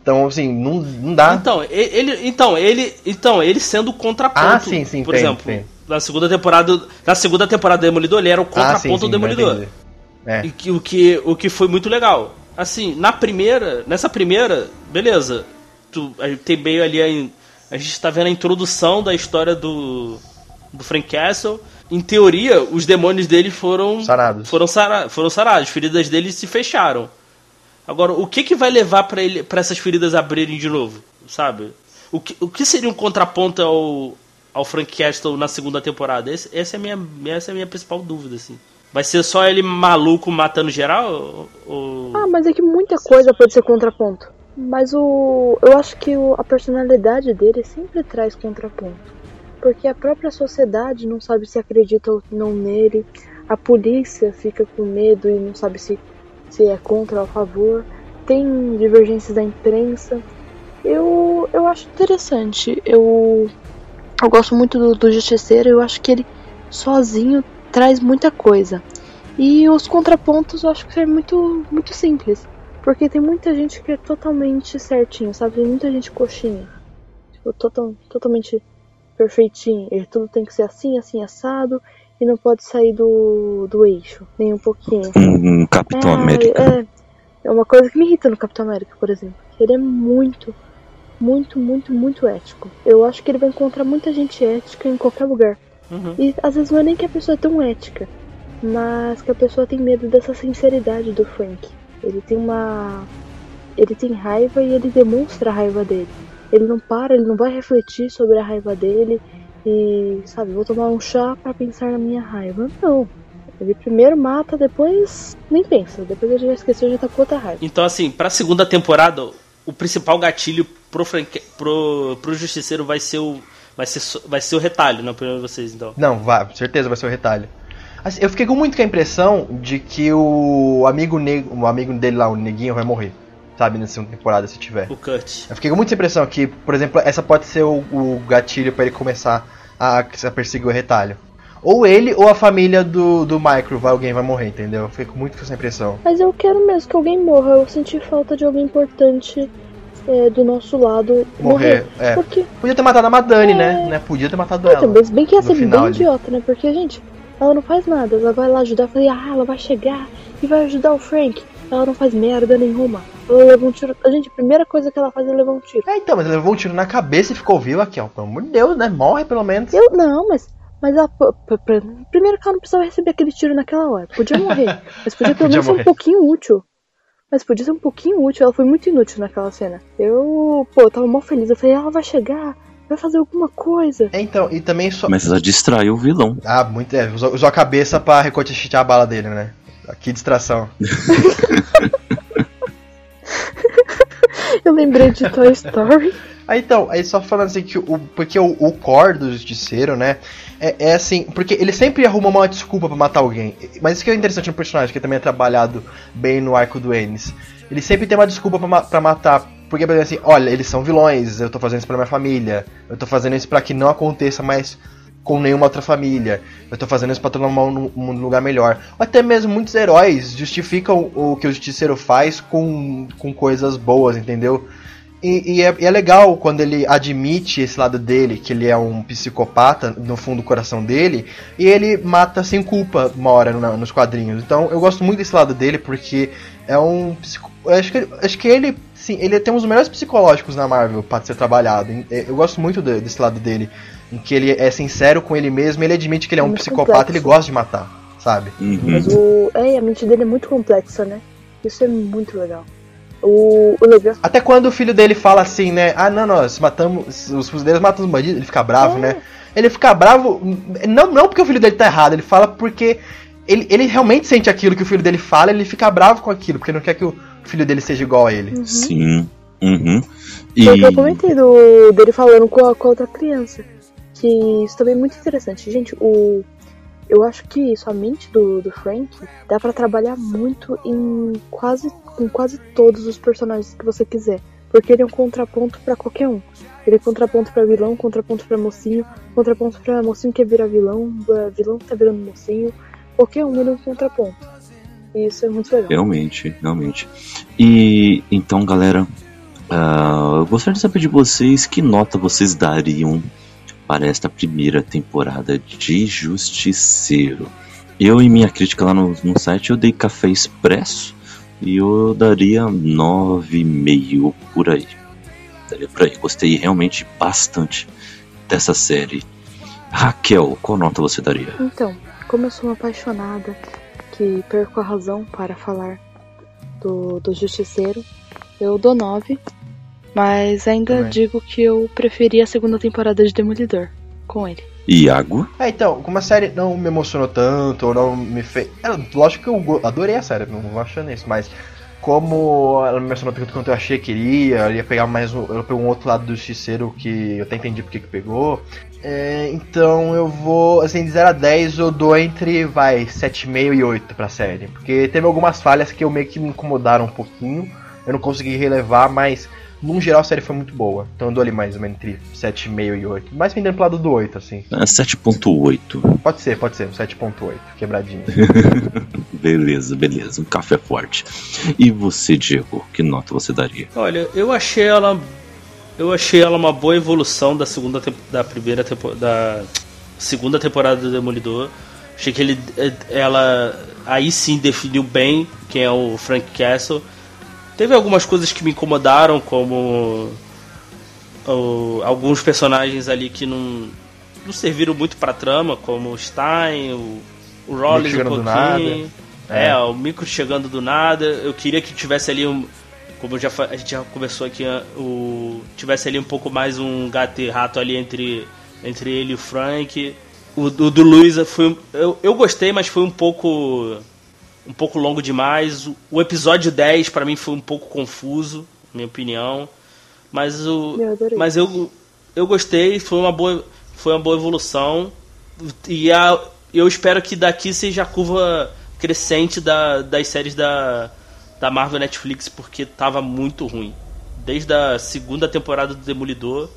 Então, assim, não, não dá. Então, ele, então, ele, então, ele sendo o contraponto. Ah, sim, sim, por exemplo. Sim na segunda temporada. Na segunda temporada do Demolidor, ele era o contraponto ah, sim, sim, do Demolidor. É. E que, o, que, o que foi muito legal. Assim, na primeira. Nessa primeira, beleza. Tu, tem meio ali a, a gente tá vendo a introdução da história do. do Frank Castle. Em teoria, os demônios dele foram. Sarados. Foram, sara, foram sarados. As feridas dele se fecharam. Agora, o que que vai levar para ele para essas feridas abrirem de novo? Sabe? O que, o que seria um contraponto ao, ao Frank Castle na segunda temporada? Esse, essa, é minha, essa é a minha principal dúvida, assim. Vai ser só ele maluco matando geral? Ou... Ah, mas é que muita coisa pode ser contraponto. Mas o. Eu acho que o, a personalidade dele sempre traz contraponto. Porque a própria sociedade não sabe se acredita ou não nele. A polícia fica com medo e não sabe se, se é contra ou a favor. Tem divergências da imprensa. Eu, eu acho interessante. Eu eu gosto muito do, do Justiceiro, eu acho que ele sozinho traz muita coisa. E os contrapontos eu acho que é muito, muito simples. Porque tem muita gente que é totalmente certinho, sabe? Tem muita gente coxinha. Tipo, total, totalmente perfeitinho. E tudo tem que ser assim, assim, assado. E não pode sair do, do eixo, nem um pouquinho. Um Capitão é, América. É, é uma coisa que me irrita no Capitão América, por exemplo. Ele é muito, muito, muito, muito ético. Eu acho que ele vai encontrar muita gente ética em qualquer lugar. Uhum. E às vezes não é nem que a pessoa é tão ética, mas que a pessoa tem medo dessa sinceridade do Frank. Ele tem uma. Ele tem raiva e ele demonstra a raiva dele. Ele não para, ele não vai refletir sobre a raiva dele. e, sabe, vou tomar um chá para pensar na minha raiva. Não. Ele primeiro mata, depois nem pensa. Depois ele já esqueceu, já tá com outra raiva. Então, assim, pra segunda temporada, o principal gatilho pro, franque... pro, pro Justiceiro vai ser o. Vai ser, vai ser o retalho, na opinião de vocês, então. Não, vai, certeza vai ser o retalho. Assim, eu fiquei com muito com a impressão de que o amigo, ne... o amigo dele lá, o neguinho, vai morrer. Sabe, na segunda temporada, se tiver. O Kurt. Eu fiquei com muita impressão que, por exemplo, essa pode ser o, o gatilho para ele começar a, a perseguir o retalho. Ou ele ou a família do, do Micro, vai, alguém vai morrer, entendeu? Eu fiquei muito com essa impressão. Mas eu quero mesmo que alguém morra. Eu senti falta de alguém importante é, do nosso lado morrer. morrer. É. Porque, Podia ter matado a Madani, É. né? né? Podia ter matado ela. mas bem que ia ser bem ali. idiota, né? Porque, gente, ela não faz nada. Ela vai lá ajudar. Eu falei, ah, ela vai chegar e vai ajudar o Frank. Ela não faz merda nenhuma. Ela leva um tiro. A gente, a primeira coisa que ela faz é levar um tiro. É, então, mas ele levou um tiro na cabeça e ficou vivo aqui, ó. Pelo amor de Deus, né? Morre pelo menos. Eu, não, mas. Mas ela, primeiro que ela não precisava receber aquele tiro naquela hora. Podia morrer. Mas podia pelo Podia menos ser um pouquinho útil. Mas podia ser um pouquinho útil. Ela foi muito inútil naquela cena. Eu, pô, eu tava mó feliz. Eu falei, ela vai chegar, vai fazer alguma coisa. É, então, e também só. Mas ela distrai o vilão. Ah, muito. É, usou, usou a cabeça pra recortichar a bala dele, né? Que distração. Eu lembrei de Toy Story. Aí então, aí só falando assim que o. Porque o, o core do justiceiro, né? É, é assim, porque ele sempre arruma uma desculpa pra matar alguém. Mas isso que é interessante no personagem, que também é trabalhado bem no arco do Ennis. Ele sempre tem uma desculpa pra matar. Porque, por exemplo, assim, olha, eles são vilões, eu tô fazendo isso pra minha família, eu tô fazendo isso pra que não aconteça mais com nenhuma outra família, eu tô fazendo isso pra tornar mundo um lugar melhor. Ou até mesmo muitos heróis justificam o que o justiceiro faz com, com coisas boas, entendeu? E, e é, e é legal quando ele admite esse lado dele, que ele é um psicopata no fundo do coração dele, e ele mata sem culpa uma hora no- nos quadrinhos. Então eu gosto muito desse lado dele porque é um psico... acho que acho que ele sim, ele tem um dos melhores psicológicos na Marvel para ser trabalhado. É, Eu gosto muito de- desse lado dele, em que ele é sincero com ele mesmo, ele admite que ele é um Muito psicopata, complexo. ele gosta de matar, sabe? Uhum. Mas o. É, a mente dele é muito complexa, né? Isso é muito legal. O, o. Até quando o filho dele fala assim, né? Ah, não, nós matamos. Os fuzileiros matam os bandidos, ele fica bravo, É. né? Ele fica bravo, não, não porque o filho dele tá errado, ele fala porque ele, ele realmente sente aquilo que o filho dele fala, ele fica bravo com aquilo, porque não quer que o filho dele seja igual a ele. Uhum. Sim. Uhum. E. Foi o que eu comentei do, dele falando com a, com a outra criança. Que isso também é muito interessante. Gente, o. Eu acho que isso, a mente do, do Frank, dá pra trabalhar muito em quase, com quase todos os personagens que você quiser. Porque ele é um contraponto pra qualquer um. Ele é contraponto pra vilão, contraponto pra mocinho, contraponto pra mocinho que virar vilão, vilão que tá virando mocinho. Qualquer um ele é um contraponto. E isso é muito legal. Realmente, realmente. E então, galera, ah, eu gostaria de saber de vocês que nota vocês dariam para esta primeira temporada de Justiceiro. Eu, em minha crítica lá no, no site, eu dei café expresso e eu daria 9,5 por aí. Daria por aí. Gostei realmente bastante dessa série. Raquel, qual nota você daria? Então, como eu sou uma apaixonada que perco a razão para falar do, do Justiceiro, eu dou 9. Mas ainda Também. digo que eu preferi a segunda temporada de Demolidor com ele. Iago? É, então, como a série não me emocionou tanto, ou não me fez. É, lógico que eu adorei a série, não vou achando isso, mas como ela me emocionou tanto quanto eu achei que iria, ela ia pegar mais um. Ela pegou um outro lado do Justiceiro que eu até entendi porque que pegou. É, então eu vou, assim, de 0 a 10 eu dou entre, vai, 7,5 e 8 pra série. Porque teve algumas falhas que eu meio que me incomodaram um pouquinho, eu não consegui relevar, mas num geral a série foi muito boa. Então eu dou ali mais ou menos entre 7,5 e 8. Mais pendendo pro lado do 8, assim. É 7.8. Pode ser, pode ser, um 7.8, quebradinho. Beleza, beleza. Um café forte. E você, Diego, que nota você daria? Olha, eu achei ela. Eu achei ela uma boa evolução da segunda da primeira tempo, da segunda temporada do Demolidor. Achei que ele ela aí sim definiu bem quem é o Frank Castle. Teve algumas coisas que me incomodaram, como o- alguns personagens ali que não, não serviram muito pra trama, como o Stein, o, o Rollins um pouquinho. É. É. o micro chegando do nada. Eu queria que tivesse ali um. Como já, a gente já conversou aqui, o, tivesse ali um pouco mais um gato e rato ali entre entre ele e o Frank. O, do, do Luiz foi. Eu, eu gostei, mas foi um pouco. Um pouco longo demais. O, episódio 10 para mim foi um pouco confuso, minha opinião. Mas o. Eu mas eu, eu gostei, foi uma boa, foi uma boa evolução. E a, eu espero que daqui seja a curva crescente da, das séries da, da Marvel Netflix, porque tava muito ruim. Desde a segunda temporada do Demolidor,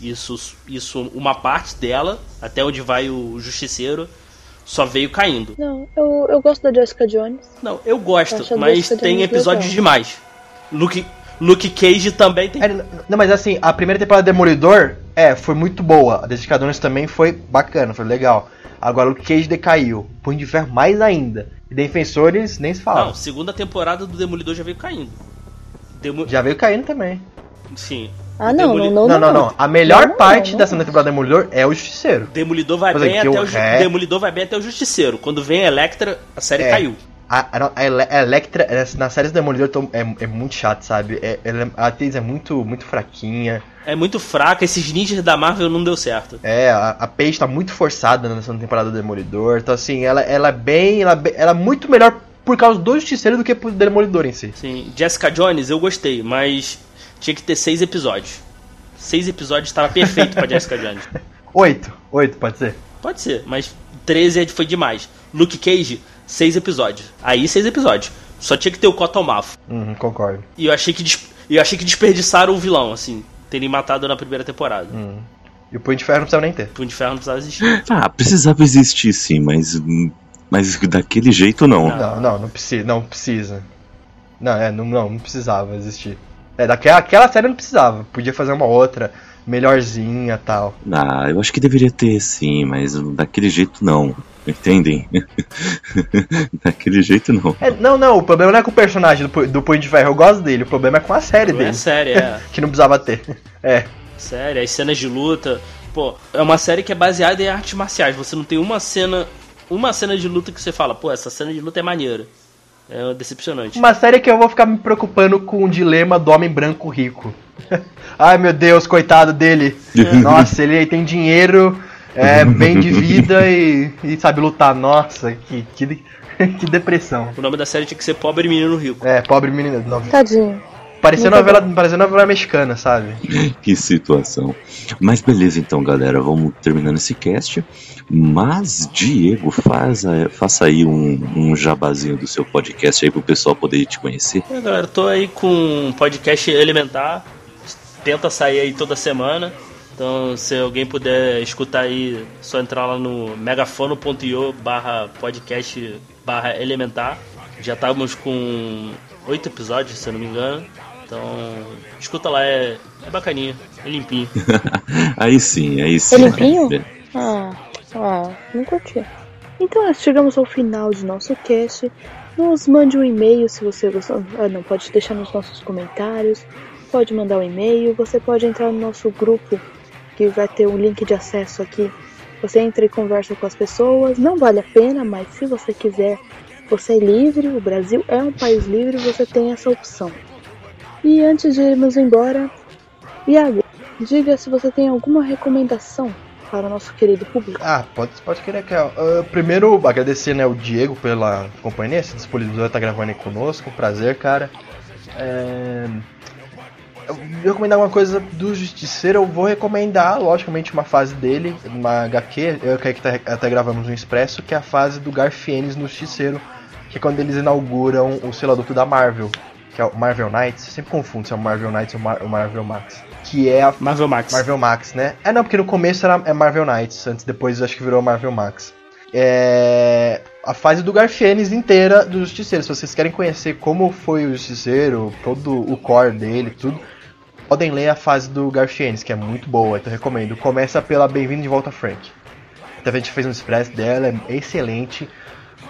isso, isso uma parte dela, até onde vai o Justiceiro, só veio caindo. Não, eu, eu gosto da Jessica Jones. Não, eu gosto, a mas Jessica tem Jones episódios legal. demais. Luke, Luke Cage também tem. É, não, mas assim, a primeira temporada do Demolidor, é, foi muito boa. A Jessica Jones também foi bacana, foi legal. Agora o Cage decaiu. Punho de Ferro mais ainda. E Defensores nem se fala. Não, segunda temporada do Demolidor já veio caindo. Demo... Já veio caindo também. Sim. Ah, não, Demoli- não, não, Não, não, não. A melhor Não, parte não, da não. segunda temporada do Demolidor é o Justiceiro. Demolidor vai é bem até o Ju- ré- Demolidor vai bem até o Justiceiro. Quando vem a Electra, a série É. caiu. A, a, a Ele- a Electra, é, na série do Demolidor, é, é muito chato, sabe? É, ela- a atriz é muito, muito fraquinha. É muito fraca, esses ninjas da Marvel não deu certo. É, a, a Paige tá muito forçada na segunda temporada do Demolidor. Então, assim, ela, ela é bem. Ela, é bem- ela é muito melhor por causa do Justiceiro do que pro Demolidor em si. Sim, Jessica Jones eu gostei, mas tinha que ter seis episódios. Seis episódios estava perfeito pra Jessica Jones. Oito. Oito, pode ser? Pode ser, mas 13 é- foi demais. Luke Cage, seis episódios. Aí seis episódios. Só tinha que ter o Cottonmouth. Uhum, concordo. E eu achei que eu achei que desperdiçaram o vilão, assim, terem matado na primeira temporada. Uhum. E o Punho de Ferro não precisava nem ter. Punho de Ferro não precisava existir. Ah, precisava existir sim, mas. Mas daquele jeito não. Não, não, não precisa. Não precisa. Não, é, não, não, não precisava existir. É, daquela aquela série não precisava. Podia fazer uma outra, melhorzinha tal. Ah, eu acho que deveria ter sim, mas daquele jeito não. Entendem? daquele jeito não. É, não, não, o problema não é com o personagem do, do Punho de Ferro, eu gosto dele. O problema é com a série Não é dele. série, é. Que não precisava ter. É. Série, as cenas de luta. Pô, é uma série que é baseada em artes marciais. Você não tem uma cena. Uma cena de luta que você fala, pô, essa cena de luta é maneira. É decepcionante. Uma série que eu vou ficar me preocupando com o dilema do homem branco rico. Ai meu Deus, coitado dele. Nossa, ele tem dinheiro, é, bem de vida e, e sabe lutar. Nossa, que, que, que depressão. O nome da série tinha que ser Pobre Menino Rico. É, pobre menina. Não, Tadinho. Parecia, novela, parecia novela mexicana, sabe? Que situação. Mas beleza então, galera, vamos terminando esse cast. Mas, Diego, faz faça aí um, um jabazinho do seu podcast aí pro pessoal poder te conhecer. É, galera, tô aí com um podcast elementar. Tenta sair aí toda semana. Então, se alguém puder escutar aí, é só entrar lá no megafono.io barra podcast barra elementar. Já estávamos com oito episódios, se eu não me engano. Então, escuta lá, é, é bacaninha, é limpinho. aí sim, aí sim. É limpinho? É. Ah, ah, não curti. Então chegamos ao final de nosso cast. Nos mande um e-mail se você gostou. Ah, não, pode deixar nos nossos comentários. Pode mandar um e-mail. Você pode entrar no nosso grupo, que vai ter um link de acesso aqui. Você entra e conversa com as pessoas. Não vale a pena, mas se você quiser, você é livre. O Brasil é um país livre, você tem essa opção. E antes de irmos embora, Iago, diga se você tem alguma recomendação para o nosso querido público. Ah, pode, pode querer que ah, Primeiro, agradecer né, o Diego pela companhia, se disponibilizou estar gravando aí conosco. Prazer, cara. É... Eu vou recomendar uma coisa do Justiceiro, eu vou recomendar, logicamente, uma fase dele, uma HQ, eu que tá, até gravamos um expresso, que é a fase do Garfienes no Justiceiro, que é quando eles inauguram o selo adulto da Marvel, que é o Marvel Knights, eu sempre confundo se é o Marvel Knights ou Mar- o Marvel Max, que é a Marvel Max. Marvel Max, né? É não, porque no começo era é Marvel Knights, antes depois acho que virou Marvel Max. É a fase do Garfienes inteira do Justiceiro. Se vocês querem conhecer como foi o Justiceiro, todo o core dele, tudo, podem ler a fase do Garfienes, que é muito boa, então eu recomendo. Começa pela Bem-vindo de Volta Frank. Até a gente fez um express dela, é excelente.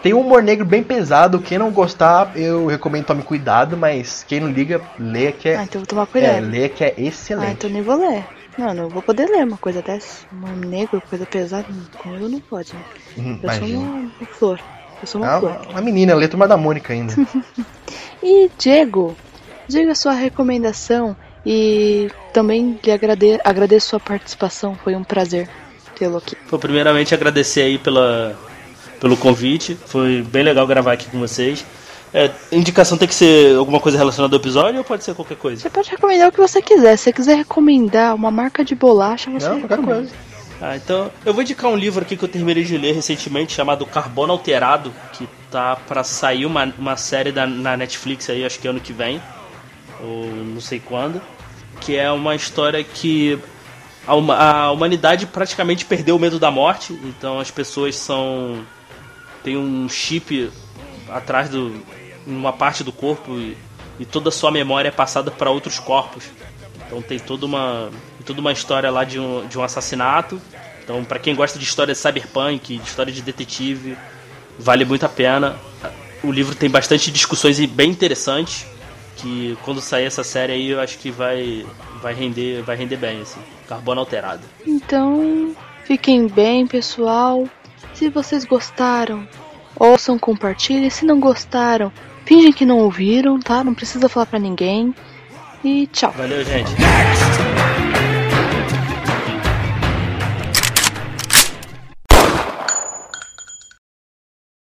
Tem um humor negro bem pesado, quem não gostar, eu recomendo tome cuidado, mas quem não liga, lê que é, Ah, então vou tomar é, cuidado. lê que é ah, excelente. então nem vou ler. Não, não vou poder ler uma coisa dessa. Um negro, coisa pesada, comigo não pode. Né? Uhum, Eu sou uma, uma flor. Eu sou uma Ah, flor. uma menina, lê Turma da Mônica ainda. E Diego, diga sua recomendação e também lhe agrade agradeço sua participação, foi um prazer. tê-lo aqui. Pô, primeiramente agradecer aí pela, pelo convite. Foi bem legal gravar aqui com vocês. É, indicação tem que ser alguma coisa relacionada ao episódio ou pode ser qualquer coisa? Você pode recomendar o que você quiser. Se você quiser recomendar uma marca de bolacha, você Não, qualquer recomenda. coisa. Ah, então eu vou indicar um livro aqui que eu terminei de ler recentemente chamado Carbono Alterado, que tá pra sair uma, uma série da, na Netflix aí, acho que ano que vem, ou não sei quando, que é uma história que a, a humanidade praticamente perdeu o medo da morte, então as pessoas são tem um chip atrás do uma parte do corpo e, e toda a sua memória é passada para outros corpos. Então tem toda uma toda uma história lá de um, de um assassinato. Então para quem gosta de história de cyberpunk, de história de detetive, vale muito a pena. O livro tem bastante discussões e bem interessantes que quando sair essa série aí eu acho que vai vai render vai render bem assim. Carbono alterado. Então, fiquem bem, pessoal. Se vocês gostaram, ouçam, compartilhem. Se não gostaram, fingem que não ouviram, tá? Não precisa falar pra ninguém. E tchau. Valeu, gente.